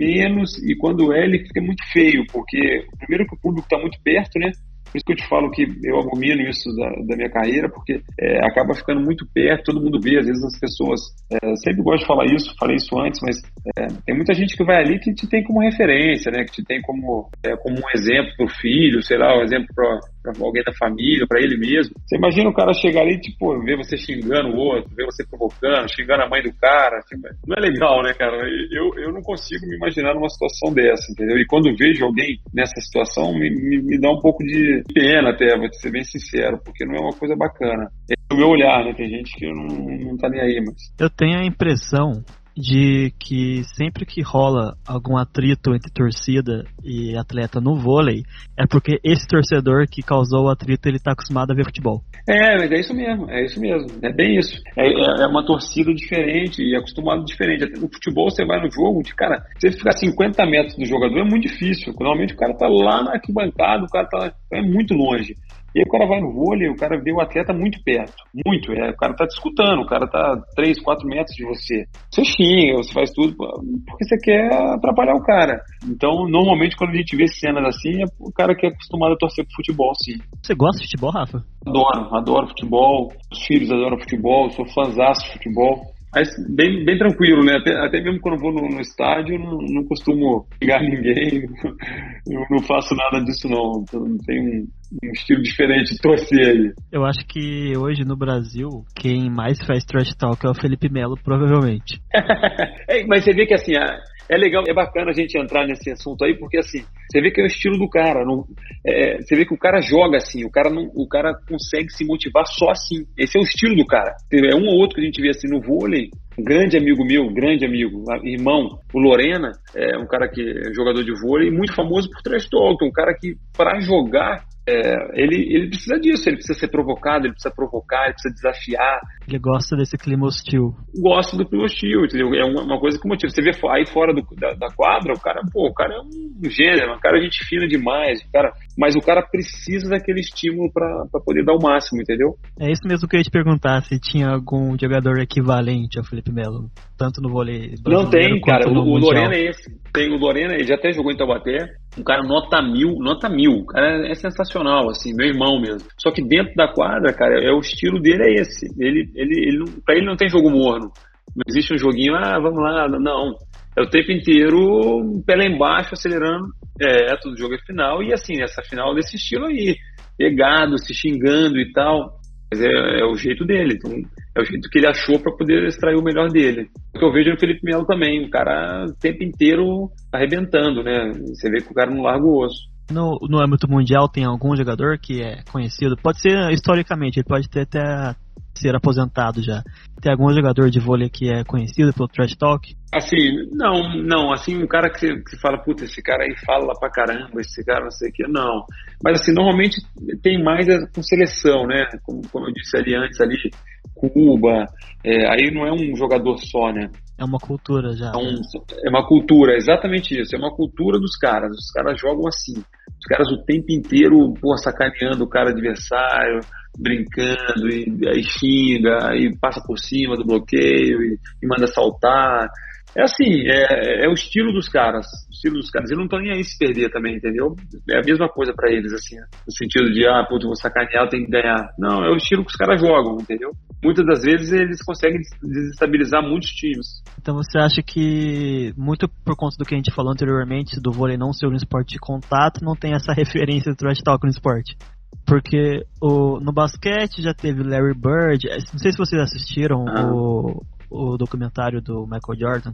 menos e quando é ele fica muito feio, porque primeiro que o público está muito perto, né? Por isso que eu te falo que eu abomino isso da, da minha carreira, porque é, acaba ficando muito perto, todo mundo vê, às vezes as pessoas. É, sempre gosto de falar isso, falei isso antes, mas é, tem muita gente que vai ali que te tem como referência, né? Que te tem como, é, como um exemplo pro filho, sei lá, um exemplo para alguém da família, para ele mesmo. Você imagina o cara chegar ali e, tipo, ver você xingando o outro, ver você provocando, xingando a mãe do cara. Tipo, não é legal, né, cara? Eu, eu não consigo me imaginar numa situação dessa, entendeu? E quando vejo alguém nessa situação, me, me, me dá um pouco de pena até, vou ser bem sincero, porque não é uma coisa bacana. É o meu olhar, né? Tem gente que não, não tá nem aí, mas. Eu tenho a impressão de que sempre que rola algum atrito entre torcida e atleta no vôlei, é porque esse torcedor que causou o atrito ele tá acostumado a ver futebol. É, mas é isso mesmo, é isso mesmo, é bem isso. É, é, é uma torcida diferente e acostumado diferente. No futebol você vai no jogo, de cara, você ficar 50 metros do jogador é muito difícil. Normalmente o cara tá lá na arquibancada, o cara tá é muito longe. E aí o cara vai no vôlei, o cara vê o atleta muito perto. Muito. É, o cara tá discutando, o cara tá 3, 4 metros de você. Você xinga, você faz tudo porque você quer atrapalhar o cara. Então, normalmente, quando a gente vê cenas assim, é o cara que é acostumado a torcer pro futebol, sim. Você gosta de futebol, Rafa? Adoro, adoro futebol. Os filhos adoram futebol, sou fãzaço de futebol. Mas bem, bem tranquilo, né? Até, até mesmo quando vou no, no estádio, não, não costumo ligar [laughs] ninguém, não, não, faço nada disso não. Então, tem um, um, estilo diferente de torcer aí. Eu acho que hoje no Brasil, quem mais faz trash talk é o Felipe Melo, provavelmente. [laughs] é, mas você vê que assim, a, é legal, é bacana a gente entrar nesse assunto aí, porque assim, você vê que é o estilo do cara. Não, é, você vê que o cara joga assim, o cara, não, o cara consegue se motivar só assim. Esse é o estilo do cara. É um ou outro que a gente vê assim no vôlei. Um grande amigo meu, grande amigo, irmão, o Lorena, é um cara que é jogador de vôlei, muito famoso por trash talk, um cara que para jogar é, ele, ele precisa disso, ele precisa ser provocado, ele precisa provocar, ele precisa desafiar. Ele gosta desse clima hostil. Gosta do clima hostil, entendeu? É uma, uma coisa que motiva. Você vê aí fora do, da, da, quadra, o cara, pô, o cara é um gênero, um cara é gente fina demais, o cara, mas o cara precisa daquele estímulo para poder dar o máximo, entendeu? É isso mesmo que eu ia te perguntar, se tinha algum jogador equivalente ao Felipe Melo, tanto no vôlei Não tem, cara, o, o Lorena é esse. Tem o Lorena, ele já até jogou em Taubaté, um cara nota mil, nota mil, o cara é sensacional, assim, meu irmão mesmo. Só que dentro da quadra, cara, é o estilo dele é esse. Ele, ele, ele pra ele não tem jogo morno. Não existe um joguinho, ah, vamos lá, não. É o tempo inteiro, pé lá embaixo, acelerando, é, todo jogo é final, e assim, essa final desse estilo aí, pegado, se xingando e tal. Mas é, é, o jeito dele, então, é o jeito que ele achou para poder extrair o melhor dele. O que eu vejo no Felipe Melo também, o cara o tempo inteiro arrebentando, né? Você vê que o cara não larga o osso. No, no âmbito mundial tem algum jogador que é conhecido? Pode ser historicamente, ele pode ter até ser aposentado já. Tem algum jogador de vôlei que é conhecido pelo trash talk? Assim, não, não. Assim, um cara que você, que fala, puta, esse cara aí fala pra caramba, esse cara não sei o que, não. Mas assim, normalmente tem mais com seleção, né? Como, como eu disse ali antes, ali, Cuba. É, aí não é um jogador só, né? É uma cultura já. É, um, né? é uma cultura, exatamente isso. É uma cultura dos caras. Os caras jogam assim. Os caras o tempo inteiro, pô, sacaneando o cara adversário, brincando, e aí xinga, aí passa por cima do bloqueio e, e manda saltar. É assim, é, é, o estilo dos caras. O estilo dos caras. Eles não estão nem aí se perder também, entendeu? É a mesma coisa para eles, assim. No sentido de, ah, putz, vou sacanear, eu tenho que ganhar. Não, é o estilo que os caras jogam, entendeu? Muitas das vezes eles conseguem desestabilizar muitos times. Então você acha que, muito por conta do que a gente falou anteriormente, do vôlei não ser um esporte de contato, não tem essa [laughs] referência do trash talk no esporte? Porque o, no basquete já teve Larry Bird. Não sei se vocês assistiram ah. o, o documentário do Michael Jordan.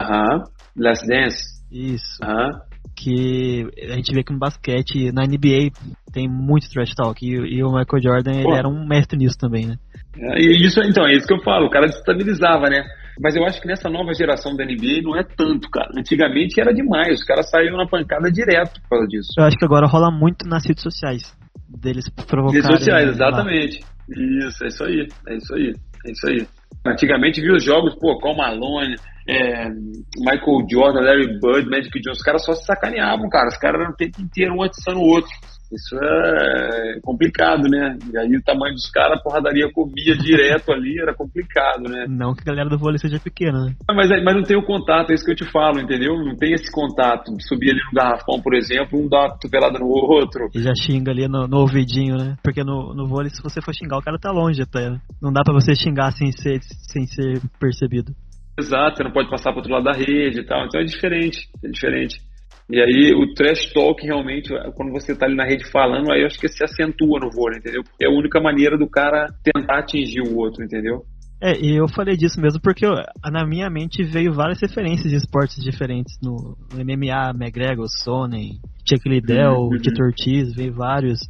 Aham. Last Dance. Isso. Aham. Que a gente vê que no basquete, na NBA, tem muito trash talk. E, e o Michael Jordan, ele era um mestre nisso também, né? É, e isso, então, é isso que eu falo. O cara destabilizava, né? Mas eu acho que nessa nova geração da NBA não é tanto, cara. Antigamente era demais. Os caras saíam na pancada direto por causa disso. Eu acho que agora rola muito nas redes sociais deles provocarem. Redes sociais, exatamente. Lá. Isso, é isso aí. É isso aí. É isso aí. Antigamente viu os jogos, pô, com Malone, é, Michael Jordan, Larry Bird, Magic Johnson, os caras só se sacaneavam, cara. Os caras eram o tempo inteiro um atiçando o outro. Isso é complicado, né? E aí o tamanho dos caras, a porradaria comia direto ali, era complicado, né? Não que a galera do vôlei seja pequena, né? Mas, mas não tem o contato, é isso que eu te falo, entendeu? Não tem esse contato subir ali no garrafão, por exemplo, um dar uma cotovelada no outro. E já xinga ali no, no ouvidinho, né? Porque no, no vôlei, se você for xingar, o cara tá longe até. Né? Não dá para você xingar sem ser, sem ser percebido. Exato, você não pode passar pro outro lado da rede e tal. Então é diferente, é diferente. E aí o trash talk realmente, quando você tá ali na rede falando, aí eu acho que se acentua no vôlei, entendeu? Porque é a única maneira do cara tentar atingir o outro, entendeu? É, e eu falei disso mesmo porque eu, na minha mente veio várias referências de esportes diferentes. No, no MMA, McGregor, Sonnen, Chuck Liddell, uhum. Tito Ortiz, veio vários.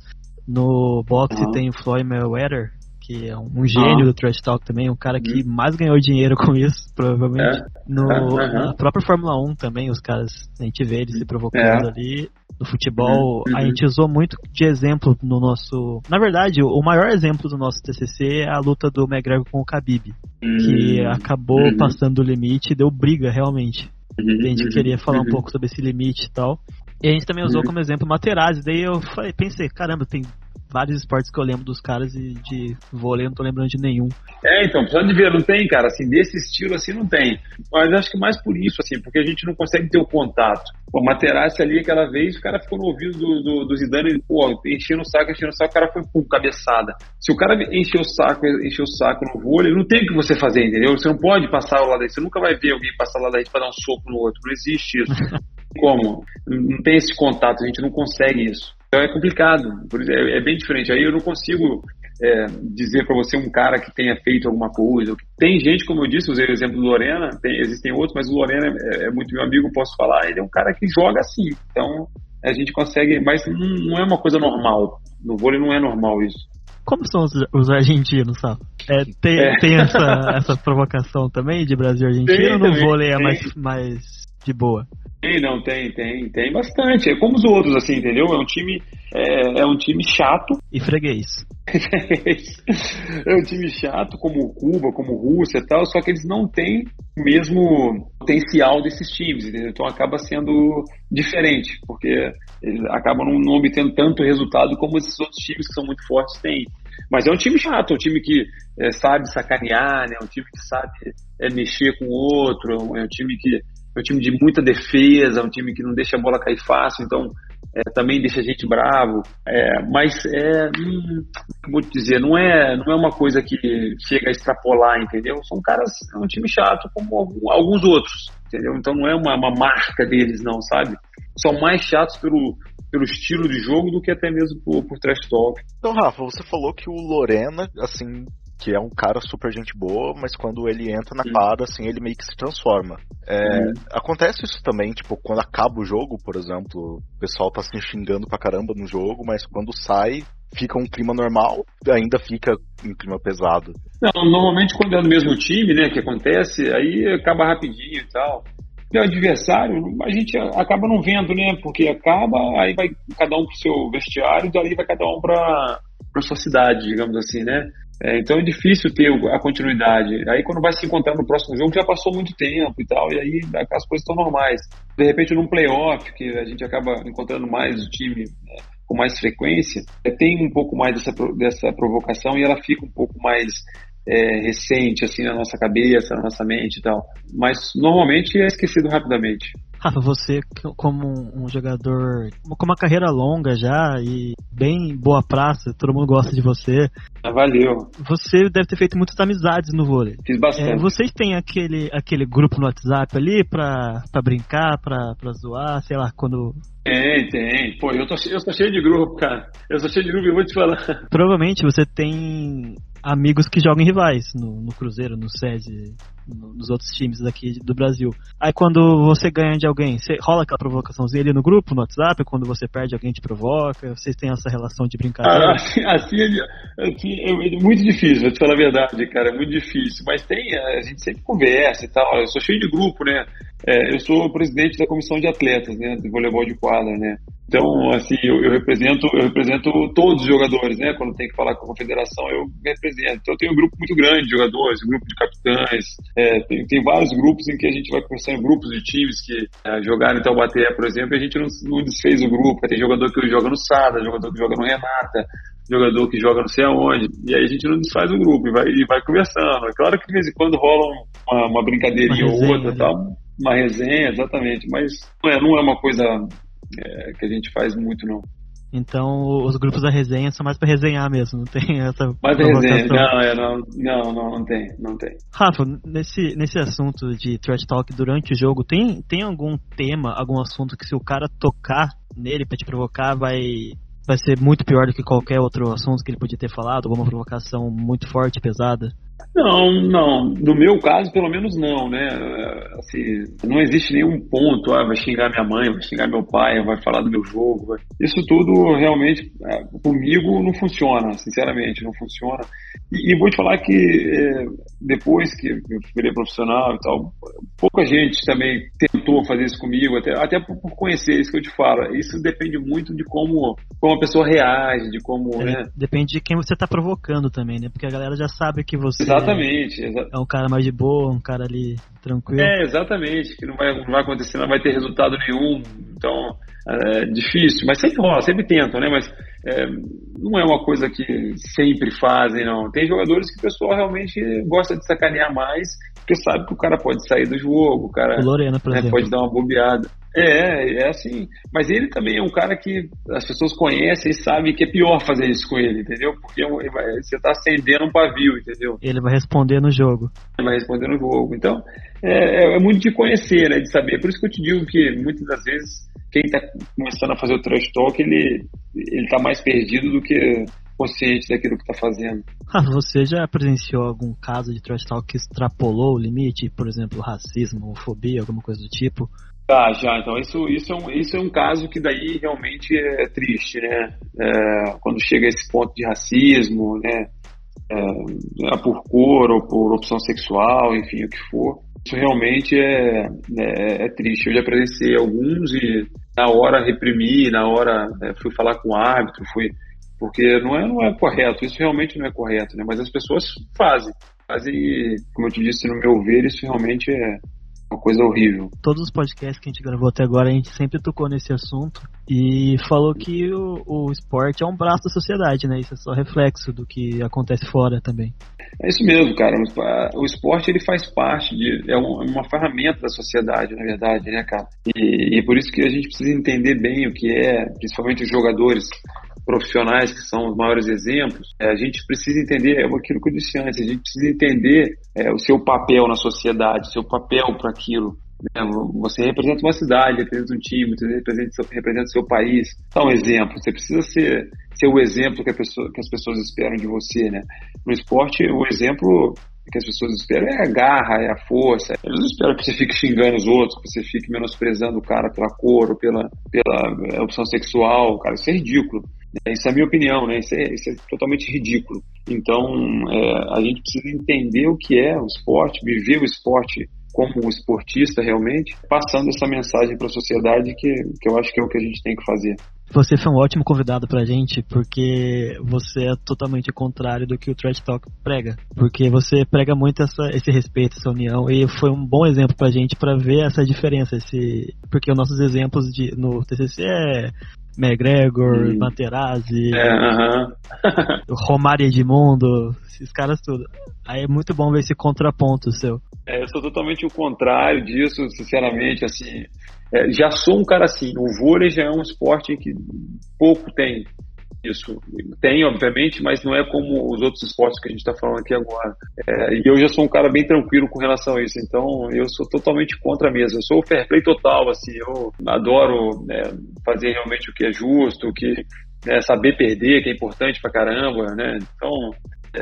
No boxe uhum. tem Floyd Mayweather, que é um gênio Ah. do Trash Talk também, um cara que mais ganhou dinheiro com isso, [laughs] provavelmente. É? No, Aham. Na própria Fórmula 1 também, os caras, a gente vê eles se provocando É. ali. No futebol, Uhum, a uhum. gente usou muito de exemplo no nosso. Na verdade, o maior exemplo do nosso TCC é a luta do McGregor com o Khabib, que Hum, acabou uhum. passando do limite e deu briga realmente. uhum, A gente uhum, queria falar um uhum. pouco sobre esse limite e tal. E a gente também usou Uhum. como exemplo Materazzi. Daí eu falei, pensei, caramba, tem vários esportes que eu lembro dos caras e de vôlei não tô lembrando de nenhum. É, então, precisando de ver, não tem, cara, assim, desse estilo assim não tem. Mas acho que mais por isso, assim, porque a gente não consegue ter o contato. Pô, Materazzi ali aquela vez, o cara ficou no ouvido do, do, do Zidane, pô, enchendo o saco, enchendo o saco, o cara foi com cabeçada. Se o cara encheu o saco, encheu o saco no vôlei, não tem o que você fazer, entendeu? Você não pode passar ao lado daí, você nunca vai ver alguém passar ao lado daí pra dar um soco no outro, não existe isso. [laughs] Como? Não tem esse contato, a gente não consegue isso. Então é complicado, é, é bem diferente. Aí eu não consigo é, dizer para você um cara que tenha feito alguma coisa. Tem gente, como eu disse, usei o exemplo do Lorena, tem- existem outros, mas o Lorena é, é muito meu amigo, posso falar, ele é um cara que joga assim. Então a gente consegue, mas não, não é uma coisa normal. No vôlei não é normal isso. Como são os, os argentinos, sabe? É, tem É. tem essa, essa provocação também de Brasil e Argentina ou no vôlei é mais, mais de boa? Tem, não, tem, tem, tem bastante. É como os outros, assim, entendeu? É um time, é, é um time chato, [laughs] E freguês. é um time chato como Cuba, como Rússia e tal, só que eles não têm o mesmo potencial desses times, entendeu? Então acaba sendo diferente, porque eles acabam não, não obtendo tanto resultado como esses outros times que são muito fortes têm. Mas é um time chato, é um time que é, sabe sacanear, né? É um time que sabe é, mexer com o outro, é um, é um time que é um time de muita defesa, é um time que não deixa a bola cair fácil, então é, também deixa a gente bravo. É, mas é, hum, vou te dizer, não é, não é uma coisa que chega a extrapolar, entendeu? São caras, é um time chato como alguns outros, entendeu? Então não é uma, uma marca deles, não, sabe? São mais chatos pelo, pelo estilo de jogo do que até mesmo por, por trash talk. Então, Rafa, você falou que o Lorena, assim, que é um cara super gente boa, mas quando ele entra na quadra, assim, ele meio que se transforma. É, Hum. Acontece isso também, tipo, quando acaba o jogo, por exemplo, o pessoal tá se xingando pra caramba no jogo, mas quando sai, fica um clima normal, ainda fica um clima pesado. Não, normalmente quando é no mesmo time, né, que acontece, aí acaba rapidinho e tal. E o adversário, a gente acaba não vendo, né, porque acaba, aí vai cada um pro seu vestiário, e dali vai cada um pra, pra sua cidade, digamos assim, né. É, então é difícil ter a continuidade. Aí quando vai se encontrar no próximo jogo já passou muito tempo e tal, e aí as coisas estão normais. De repente num playoff, que a gente acaba encontrando mais o time né, com mais frequência, é, tem um pouco mais dessa, dessa provocação e ela fica um pouco mais é, recente assim na nossa cabeça, na nossa mente e tal. Mas normalmente é esquecido rapidamente. Rafa, você como um jogador com uma carreira longa já e bem boa praça, todo mundo gosta de você. Ah, Valeu, Você deve ter feito muitas amizades no vôlei. fiz É, bastante. vocês têm aquele, aquele grupo no WhatsApp ali pra, pra brincar, pra, pra zoar, sei lá, quando. Tem, tem. Pô, eu tô, eu tô cheio de grupo, cara. Eu tô cheio de grupo, eu vou te falar. Provavelmente você tem amigos que jogam em rivais no, no Cruzeiro, no SESI, nos outros times daqui do Brasil. Aí quando você ganha de alguém, você rola aquela provocaçãozinha ali no grupo, no WhatsApp, quando você perde alguém te provoca, vocês têm essa relação de Ah, brincadeira. [laughs] assim, assim, é, assim, é muito difícil, vou te falar a verdade, cara, é muito difícil. Mas tem, a gente sempre conversa e tal. Eu sou cheio de grupo, né? É, eu sou presidente da comissão de atletas, né? De voleibol de quadra, né? Então, assim, eu, eu represento, eu represento todos os jogadores, né? Quando tem que falar com a confederação, eu represento. Então, eu tenho um grupo muito grande de jogadores, um grupo de capitães. É, tem, tem vários grupos em que a gente vai conversando, grupos de times que é, jogaram em Taubaté, por exemplo, e a gente não, não desfez o grupo. Tem jogador que joga no Sada, jogador que joga no Renata, jogador que joga não sei aonde, e aí a gente não desfaz o grupo e vai, e vai conversando. É claro que de vez em quando rola um- uma, uma brincadeirinha ou outra, né? tal, uma resenha, exatamente, mas não é, não é uma coisa é, que a gente faz muito, não. Então os grupos da resenha são mais pra resenhar mesmo, não tem essa Mas a resenha, é, não, não, não, não tem, não tem. Rafa, nesse, nesse assunto de trash talk durante o jogo, tem, tem algum tema, algum assunto que se o cara tocar nele pra te provocar, vai, vai ser muito pior do que qualquer outro assunto que ele podia ter falado? Alguma provocação muito forte, pesada? Não, não. No meu caso, pelo menos não, né? Assim, não existe nenhum ponto, ah, vai xingar minha mãe, vai xingar meu pai, vai falar do meu jogo. Vai... Isso tudo realmente, é, comigo, não funciona, sinceramente, não funciona. E, e vou te falar que é, depois que eu virei profissional e tal, pouca gente também tentou fazer isso comigo, até, até por, por conhecer isso que eu te falo. Isso depende muito de como, como a pessoa reage, de como. É, né? Depende de quem você está provocando também, né? Porque a galera já sabe que você. Exatamente Exatamente. Exa é um cara mais de boa, um cara ali tranquilo. É, exatamente. Que não vai, não vai acontecer, não vai ter resultado nenhum. Então, é difícil. Mas sempre rola, sempre tentam, né? Mas é, não é uma coisa que sempre fazem, não. Tem jogadores que o pessoal realmente gosta de sacanear mais, porque sabe que o cara pode sair do jogo, o cara o Lorena, né, pode dar uma bobeada. É, é assim. Mas ele também é um cara que as pessoas conhecem e sabem que é pior fazer isso com ele, entendeu? Porque você está acendendo um pavio, entendeu? Ele vai responder no jogo. Ele vai responder no jogo. Então, é, é, é muito de conhecer, né? De saber. Por isso que eu te digo que muitas das vezes quem está começando a fazer o trash talk, ele, ele tá mais perdido do que consciente daquilo que está fazendo. [laughs] Ah, você já presenciou algum caso de trash talk que extrapolou o limite, por exemplo, racismo, homofobia, alguma coisa do tipo? Tá, já. Então, isso, isso, é um, isso é um caso que daí realmente é triste, né? É, quando chega a esse ponto de racismo, né? É, é, por cor ou por opção sexual, enfim, o que for. Isso realmente é, é, é triste. Eu já presenciei alguns e na hora reprimi, na hora né, fui falar com o árbitro, fui porque não é, não é correto, isso realmente não é correto, né? Mas as pessoas fazem, fazem, como eu te disse, no meu ver, isso realmente é, uma coisa horrível. Todos os podcasts que a gente gravou até agora, a gente sempre tocou nesse assunto e falou que o, o esporte é um braço da sociedade, né? Isso é só reflexo do que acontece fora também. É isso mesmo, cara. O esporte ele faz parte de é uma ferramenta da sociedade, na verdade, né, cara? E, e por isso que a gente precisa entender bem o que é, principalmente os jogadores profissionais que são os maiores exemplos, é, a gente precisa entender é aquilo que eu disse antes, a gente precisa entender é, o seu papel na sociedade, o seu papel para aquilo. Né? Você representa uma cidade, representa um time, você representa, representa seu país. Dá um exemplo, você precisa ser, ser o exemplo que, pessoa, que as pessoas esperam de você. Né? No esporte, o exemplo que as pessoas esperam é a garra, é a força. Eles não esperam que você fique xingando os outros, que você fique menosprezando o cara pela cor ou pela, pela opção sexual. Cara, isso é ridículo. Isso é a minha opinião, né? Isso é, isso é totalmente ridículo. Então, é, a gente precisa entender o que é o esporte, viver o esporte como um esportista realmente, passando essa mensagem para a sociedade que, que eu acho que é o que a gente tem que fazer. Você foi um ótimo convidado pra gente, porque você é totalmente contrário do que o Trash Talk prega. Porque você prega muito essa, esse respeito, essa união, e foi um bom exemplo pra gente para ver essa diferença. Esse, porque os nossos exemplos de, no TCC é McGregor, hum. Materazzi, é, uh [laughs] -huh. Romário Edmundo, esses caras tudo. Aí é muito bom ver esse contraponto seu. É, eu sou totalmente o contrário disso, sinceramente, assim. É, já sou um cara assim, o vôlei já é um esporte que pouco tem isso. Tem, obviamente, mas não é como os outros esportes que a gente está falando aqui agora. É, e eu já sou um cara bem tranquilo com relação a isso, então eu sou totalmente contra mesmo. Eu sou o fair play total, assim, eu adoro né, fazer realmente o que é justo, o que né, saber perder, que é importante pra caramba, né? Então,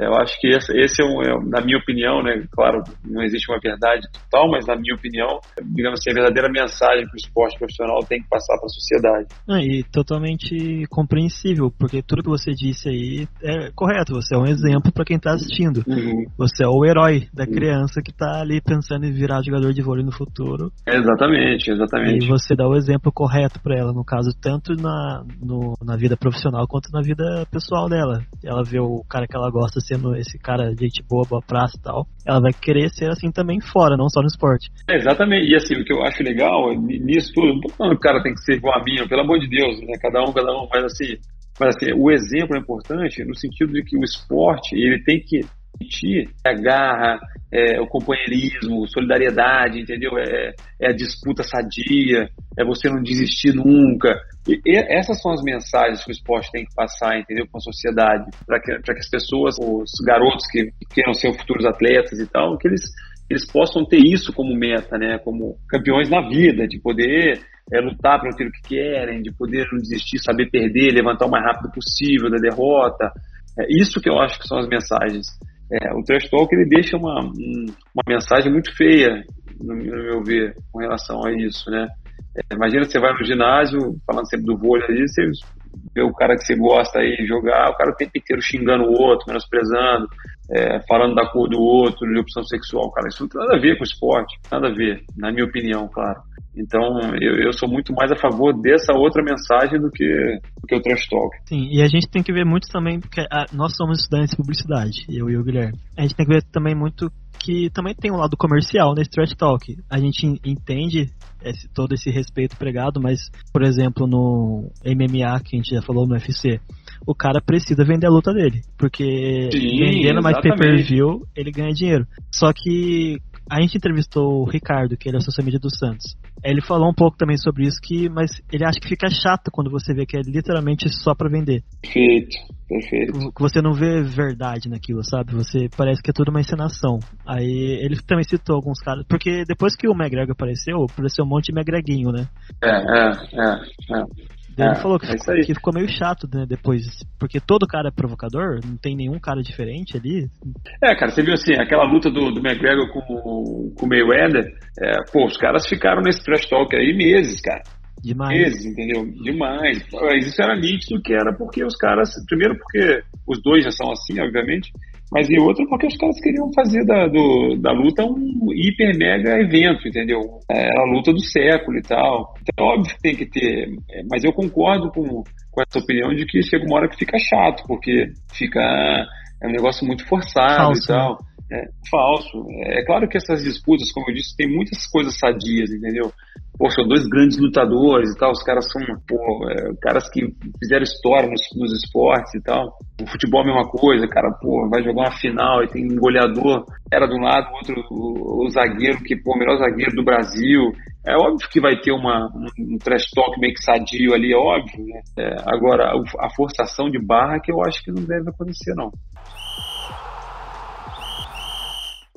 eu acho que esse, é, um, é, na minha opinião, né? Claro, não existe uma verdade total, mas na minha opinião, digamos assim, a verdadeira mensagem que o esporte profissional tem que passar para a sociedade. Ah, e totalmente compreensível, porque tudo que você disse aí é correto. Você é um exemplo para quem está assistindo. Uhum. Você é o herói da criança que está ali pensando em virar jogador de vôlei no futuro. Exatamente, exatamente. E você dá o exemplo correto para ela, no caso, tanto na, no, na vida profissional quanto na vida pessoal dela. Ela vê o cara que ela gosta sendo esse cara gente boa, boa praça e tal, ela vai querer ser assim também fora, não só no esporte. É, exatamente, e assim, o que eu acho legal nisso tudo, não o cara tem que ser igual a mim, pelo amor de Deus, né? Cada um, cada um, mas assim, mas assim, o exemplo é importante no sentido de que o esporte, ele tem que permitir a garra, é, o companheirismo, solidariedade, entendeu? É, é, a disputa sadia, é você não desistir nunca. E, e essas são as mensagens que o esporte tem que passar, entendeu? Com a sociedade, para que, que as pessoas, os garotos que queiram ser futuros atletas e tal, que eles, eles possam ter isso como meta, né? Como campeões na vida, de poder é, lutar para aquilo que querem, de poder não desistir, saber perder, levantar o mais rápido possível da derrota. É isso que eu acho que são as mensagens. É, o trash talk ele deixa uma, uma mensagem muito feia, no, no meu ver, com relação a isso, né? É, imagina você vai no ginásio, falando sempre do vôlei ali, você vê o cara que você gosta aí jogar, o cara o tempo inteiro xingando o outro, menosprezando, é, falando da cor do outro, de opção sexual, cara, isso não tem nada a ver com esporte, nada a ver, na minha opinião, claro. Então, eu, eu sou muito mais a favor dessa outra mensagem do que, do que o trash talk. Sim, e a gente tem que ver muito também, porque a, ah, nós somos estudantes de publicidade, eu e o Guilherme. A gente tem que ver também muito que também tem um lado comercial nesse trash talk. A gente entende esse, todo esse respeito pregado, mas, por exemplo, no MMA, que a gente já falou no UFC, o cara precisa vender a luta dele. Porque Sim, vendendo mais pay-per-view, ele ganha dinheiro. Só que a gente entrevistou o Ricardo, que ele é o social media do Santos. Ele falou um pouco também sobre isso, que, mas ele acha que fica chato quando você vê que é literalmente só para vender. Perfeito, perfeito. Que você não vê verdade naquilo, sabe? Você parece que é tudo uma encenação. Aí ele também citou alguns caras, porque depois que o McGregor apareceu, apareceu um monte de McGreguinho, né? É, é, é, é. Ele é, falou que, é ficou, que, ficou meio chato né, depois, porque todo cara é provocador, não tem nenhum cara diferente ali. É, cara, você viu assim, aquela luta do, do McGregor com, com o Mayweather, é, pô, os caras ficaram nesse trash talk aí meses, cara. Demais. Meses, entendeu? Demais. Mas isso era nítido que era porque os caras, primeiro porque os dois já são assim, obviamente, mas em outro porque os caras queriam fazer da, do, da luta um hiper mega evento, entendeu? É, era a luta do século e tal. Então, óbvio que tem que ter, é, mas eu concordo com, com essa opinião de que chega uma hora que fica chato, porque fica é um negócio muito forçado Falso, e tal. É, falso. É claro que essas disputas, como eu disse, tem muitas coisas sadias, entendeu? Pô, são dois grandes lutadores e tal, os caras são, pô, é, caras que fizeram história nos, nos, esportes e tal. O futebol é a mesma coisa, cara, pô, vai jogar uma final e tem um goleador, era de um lado, outro, o, o zagueiro, que, pô, o melhor zagueiro do Brasil. É óbvio que vai ter uma, um, um trash talk meio que sadio ali, é óbvio, né? É, agora, a forçação de barra que eu acho que não deve acontecer, não.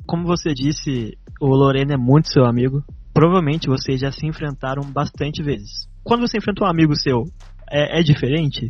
Como você disse, o Lorena é muito seu amigo. Provavelmente vocês já se enfrentaram bastante vezes. Quando você enfrenta um amigo seu, é, é diferente?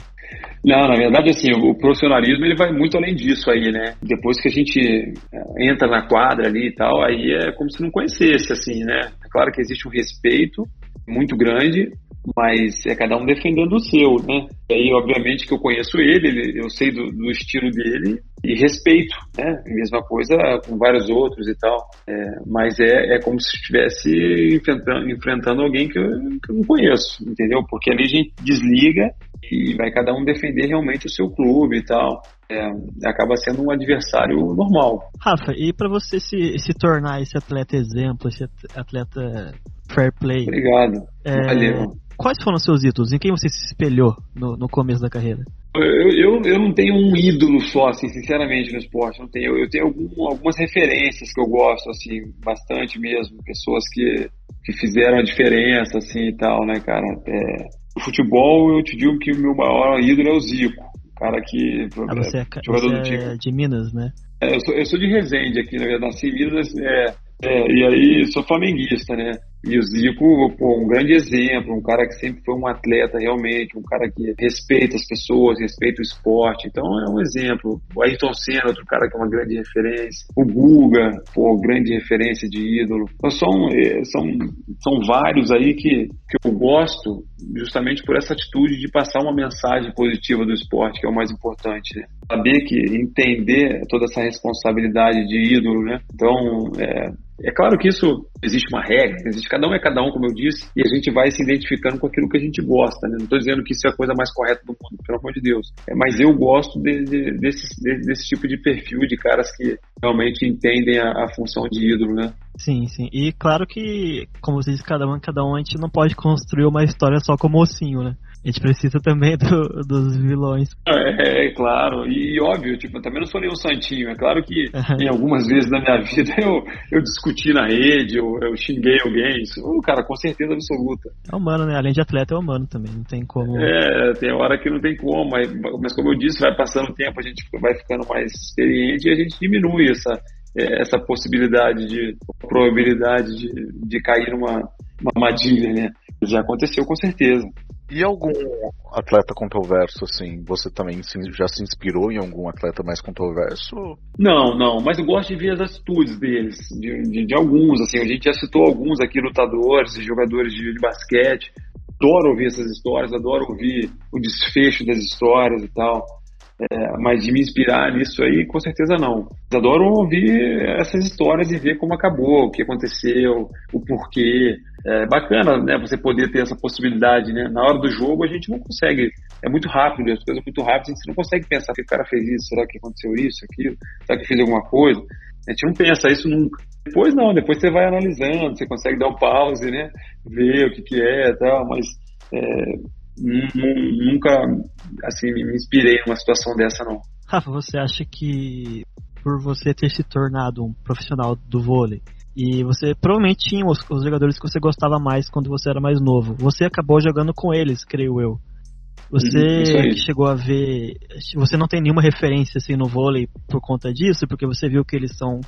Não, na verdade, assim, o profissionalismo ele vai muito além disso aí, né? Depois que a gente é, entra na quadra ali e tal, aí é como se não conhecesse, assim, né? É claro que existe um respeito muito grande, mas é cada um defendendo o seu, né? E aí, obviamente, que eu conheço ele, eu sei do, do estilo dele e respeito, né? Mesma coisa com vários outros e tal. É, mas é, é como se estivesse enfrentando, enfrentando alguém que eu, que eu não conheço, entendeu? Porque ali a gente desliga e vai cada um defender realmente o seu clube e tal. É, acaba sendo um adversário normal. Rafa, e para você se, se tornar esse atleta exemplo, esse atleta fair play? Obrigado. É, Valeu. Quais foram os seus ídolos? Em quem você se espelhou no, no começo da carreira? Eu, eu, eu, não tenho um ídolo só, assim, sinceramente, no esporte. Não tenho, eu tenho algum, algumas referências que eu gosto, assim, bastante mesmo. Pessoas que, que fizeram a diferença, assim, e tal, né, cara? É, no futebol, eu te digo que o meu maior ídolo é o Zico. Cara que... Ah, você é, jogador você do é de Minas, né? É, eu, sou, eu sou de Resende aqui, na verdade. Nasci em Minas, é, é, e aí sou flamenguista, né? E o Zico, pô, um grande exemplo, um cara que sempre foi um atleta realmente, um cara que respeita as pessoas, respeita o esporte. Então é um exemplo. O Ayrton Senna, outro cara que é uma grande referência. O Guga, pô, grande referência de ídolo. Então são, é, são, são vários aí que, que eu gosto justamente por essa atitude de passar uma mensagem positiva do esporte, que é o mais importante. Né? Saber que, entender toda essa responsabilidade de ídolo, né? Então, é, é claro que isso existe uma regra, existe cada um é cada um, como eu disse, e a gente vai se identificando com aquilo que a gente gosta. Né? Não estou dizendo que isso é a coisa mais correta do mundo, pelo amor de Deus. É, mas eu gosto de, de, desse, de, desse tipo de perfil de caras que realmente entendem a, a, função de ídolo, né? Sim, sim. E claro que, como você disse, cada um é cada um, a gente não pode construir uma história só como mocinho, né? A gente precisa também do, dos vilões. É, é, claro. E óbvio, tipo, eu também não sou nenhum santinho. É claro que em algumas vezes na minha [laughs] vida eu, eu discuti na rede, eu, eu xinguei alguém. Isso, cara, com certeza absoluta. É humano, né? Além de atleta, é humano também. Não tem como. É, tem hora que não tem como. Mas, mas como eu disse, vai passando o tempo, a gente vai ficando mais experiente e a gente diminui essa, é, essa possibilidade de probabilidade de, de cair numa, numa armadilha, né? Já aconteceu com certeza. E algum atleta controverso, assim, você também já se inspirou em algum atleta mais controverso? Não, não, mas eu gosto de ver as atitudes deles, de, de, de alguns, assim, a gente já citou alguns aqui, lutadores jogadores de, de basquete, adoro ouvir essas histórias, adoro ouvir o desfecho das histórias e tal. É, mas de me inspirar nisso aí, com certeza não. Adoro ouvir essas histórias e ver como acabou, o que aconteceu, o porquê. É bacana, né, você poder ter essa possibilidade, né? Na hora do jogo a gente não consegue, é muito rápido, as coisas muito rápidas, a gente não consegue pensar que o cara fez isso, será que aconteceu isso, aquilo, será que fez alguma coisa? A gente não pensa isso nunca. Depois não, depois você vai analisando, você consegue dar um pause, né? Ver o que que é tal, mas é, nunca assim me inspirei numa situação dessa não. Rafa, você acha que por você ter se tornado um profissional do vôlei e você provavelmente tinha os, os jogadores que você gostava mais quando você era mais novo, você acabou jogando com eles, creio eu. Você uhum, chegou a ver, você não tem nenhuma referência assim no vôlei por conta disso, porque você viu que eles são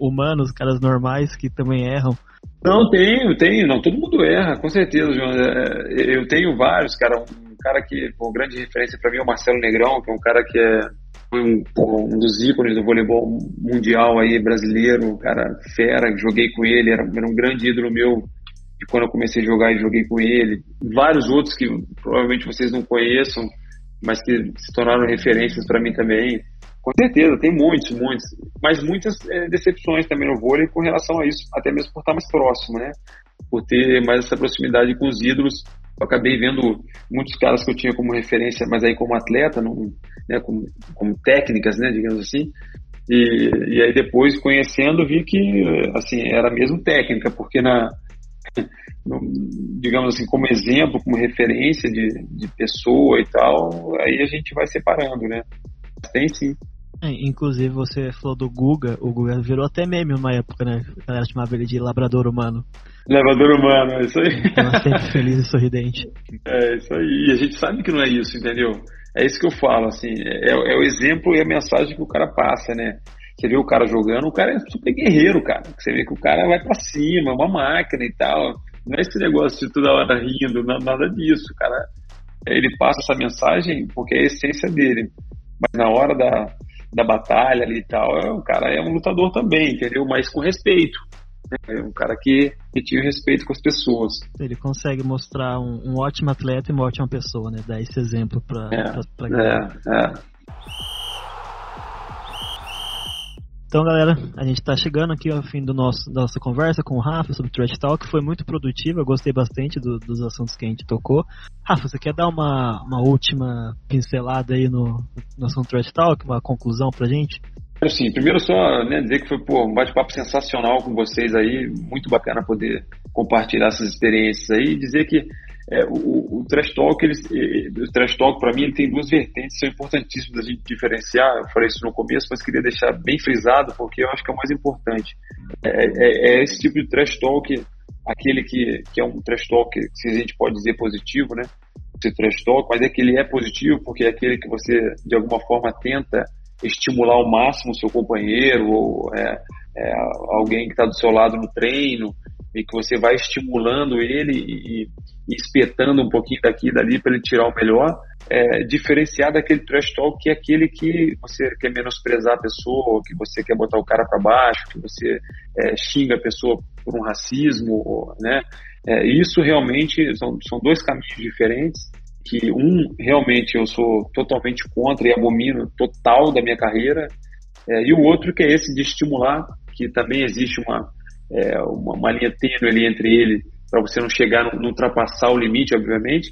humanos, caras normais que também erram. Não, tenho, tenho. Não, todo mundo erra, com certeza, João. É, eu tenho vários, cara. Um cara que, uma grande referência para mim é o Marcelo Negrão, que é um cara que é um, um, dos ícones do voleibol mundial aí, brasileiro, cara fera, joguei com ele, era, era um grande ídolo meu de quando eu comecei a jogar e joguei com ele. Vários outros que provavelmente vocês não conheçam, mas que se tornaram referências para mim também. Com certeza, tem muitos, muitos. Mas muitas é, decepções também no vôlei com relação a isso, até mesmo por estar mais próximo, né? Por ter mais essa proximidade com os ídolos. Eu acabei vendo muitos caras que eu tinha como referência, mas aí como atleta, não, né, como, como técnicas, né, digamos assim. E, e aí depois, conhecendo, vi que, assim, era mesmo técnica, porque na, digamos assim, como exemplo, como referência de, de pessoa e tal, aí a gente vai separando, né? Tem sim. É, inclusive, você falou do Guga, o Guga virou até meme numa época, né? A galera chamava ele de labrador humano. Labrador humano, é isso aí. Então, sempre feliz e sorridente. [laughs] É isso aí. E a gente sabe que não é isso, entendeu? É isso que eu falo, assim, é, é o exemplo e a mensagem que o cara passa, né? Você vê o cara jogando, o cara é super guerreiro, cara. Você vê que o cara vai para cima, é uma máquina e tal. Não é esse negócio de toda hora rindo, nada disso, cara. Ele passa essa mensagem porque é a essência dele. Mas na hora da, da batalha ali e tal, é, o cara é um lutador também, entendeu? Mas com respeito. É um cara que, que tinha respeito com as pessoas. Ele consegue mostrar um, um ótimo atleta e uma ótima pessoa, né? Dar esse exemplo pra, é, pra, pra. É, é. Então, galera, a gente está chegando aqui ao fim do nosso, da nossa conversa com o Rafa sobre Trash Talk. Foi muito produtiva, gostei bastante do, dos assuntos que a gente tocou. Rafa, você quer dar uma, uma última pincelada aí no, no assunto Trash Talk, uma conclusão pra gente? Sim, primeiro só né, dizer que foi pô, um bate-papo sensacional com vocês aí, muito bacana poder compartilhar essas experiências aí e dizer que é, o, o trash talk, ele, o trash talk para mim ele tem duas vertentes, são importantíssimas a gente diferenciar. Eu falei isso no começo, mas queria deixar bem frisado porque eu acho que é o mais importante. É, é, é esse tipo de trash talk, aquele que, que é um trash talk que a gente pode dizer positivo, né? Esse trash talk, mas é que ele é positivo porque é aquele que você de alguma forma tenta estimular ao máximo o seu companheiro ou é, é, alguém que está do seu lado no treino e que você vai estimulando ele e, e espetando um pouquinho daqui e dali para ele tirar o melhor, é, diferenciar daquele trash talk que é aquele que você quer menosprezar a pessoa, que você quer botar o cara para baixo, que você é, xinga a pessoa por um racismo, né? É, isso realmente são, são dois caminhos diferentes que um realmente eu sou totalmente contra e abomino total da minha carreira é, e o outro que é esse de estimular que também existe uma é, uma, uma, linha tênue ali entre ele, para você não chegar, não, não ultrapassar o limite, obviamente,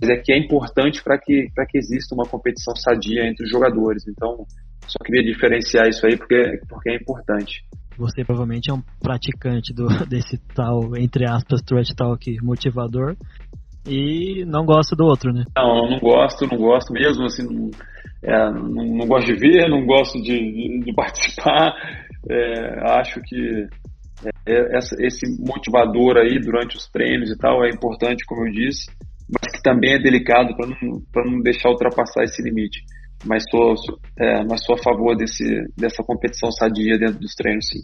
mas é que é importante para que, que exista uma competição sadia entre os jogadores. Então, só queria diferenciar isso aí porque, porque é importante. Você provavelmente é um praticante do, [laughs] desse tal, entre aspas, trash talk motivador e não gosta do outro, né? Não, não gosto, não gosto mesmo, assim, não, é, não, não gosto de ver, não gosto de, de, de [laughs] participar. É, acho que é, esse motivador aí durante os treinos e tal é importante, como eu disse, mas que também é delicado para não, não deixar ultrapassar esse limite. Mas sou, é, mas sou a favor desse, dessa competição sadia dentro dos treinos, sim.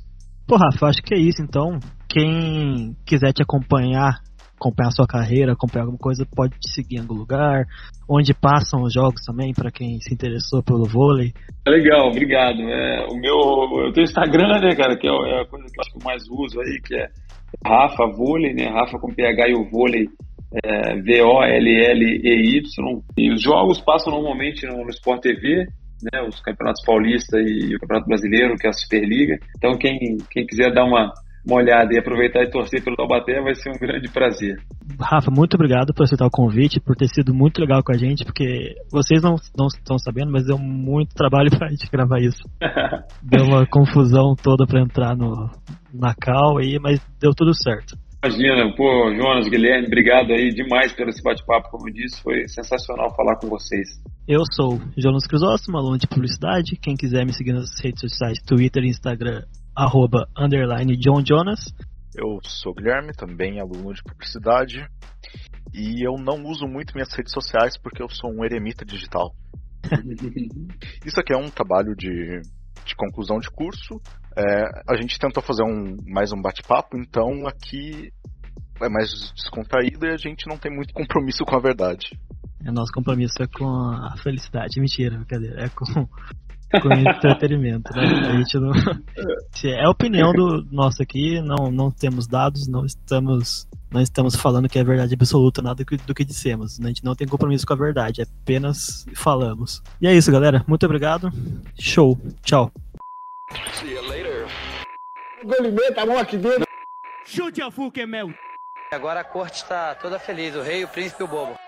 Pô, Rafa, acho que é isso então. Quem quiser te acompanhar acompanhar a sua carreira, acompanhar alguma coisa, pode te seguir em algum lugar, onde passam os jogos também, para quem se interessou pelo vôlei. Legal, obrigado. É, o meu, eu tenho Instagram, né, cara, que é, é a coisa que eu acho que eu mais uso aí, que é Rafa Vôlei, né, Rafa com PH e o vôlei, é, V-O-L-L-E-Y. E os jogos passam normalmente no, no Sport TV, né, os campeonatos paulista e o campeonato brasileiro, que é a Superliga. Então, quem, quem quiser dar uma, uma olhada e aproveitar e torcer pelo Taubaté vai ser um grande prazer. Rafa, muito obrigado por aceitar o convite, por ter sido muito legal com a gente, porque vocês não, não estão sabendo, mas deu muito trabalho pra gente gravar isso. [laughs] deu uma confusão toda para entrar no, na cal aí, mas deu tudo certo. Imagina, pô, Jonas, Guilherme, obrigado aí demais pelo esse bate-papo, como eu disse, foi sensacional falar com vocês. Eu sou Jonas Crisóstomo, aluno de publicidade. Quem quiser me seguir nas redes sociais, Twitter e Instagram, arroba, underline John Jonas. Eu sou Guilherme, também aluno de publicidade. E eu não uso muito minhas redes sociais porque eu sou um eremita digital. [laughs] Isso aqui é um trabalho de, de conclusão de curso. É, a gente tentou fazer um, mais um bate-papo, então aqui é mais descontraído e a gente não tem muito compromisso com a verdade. É, nosso compromisso é com a felicidade. Mentira, brincadeira. É com, com entretenimento, né? A gente não. É a opinião do nosso aqui, não, não temos dados, não estamos. Não estamos falando que é verdade absoluta nada do que dissemos. A gente não tem compromisso com a verdade, apenas falamos. E é isso, galera. Muito obrigado. Show. Tchau. See you later. a mão aqui dentro. Chute a Fuca, meu. Agora a corte está toda feliz, o rei, o príncipe e o bobo.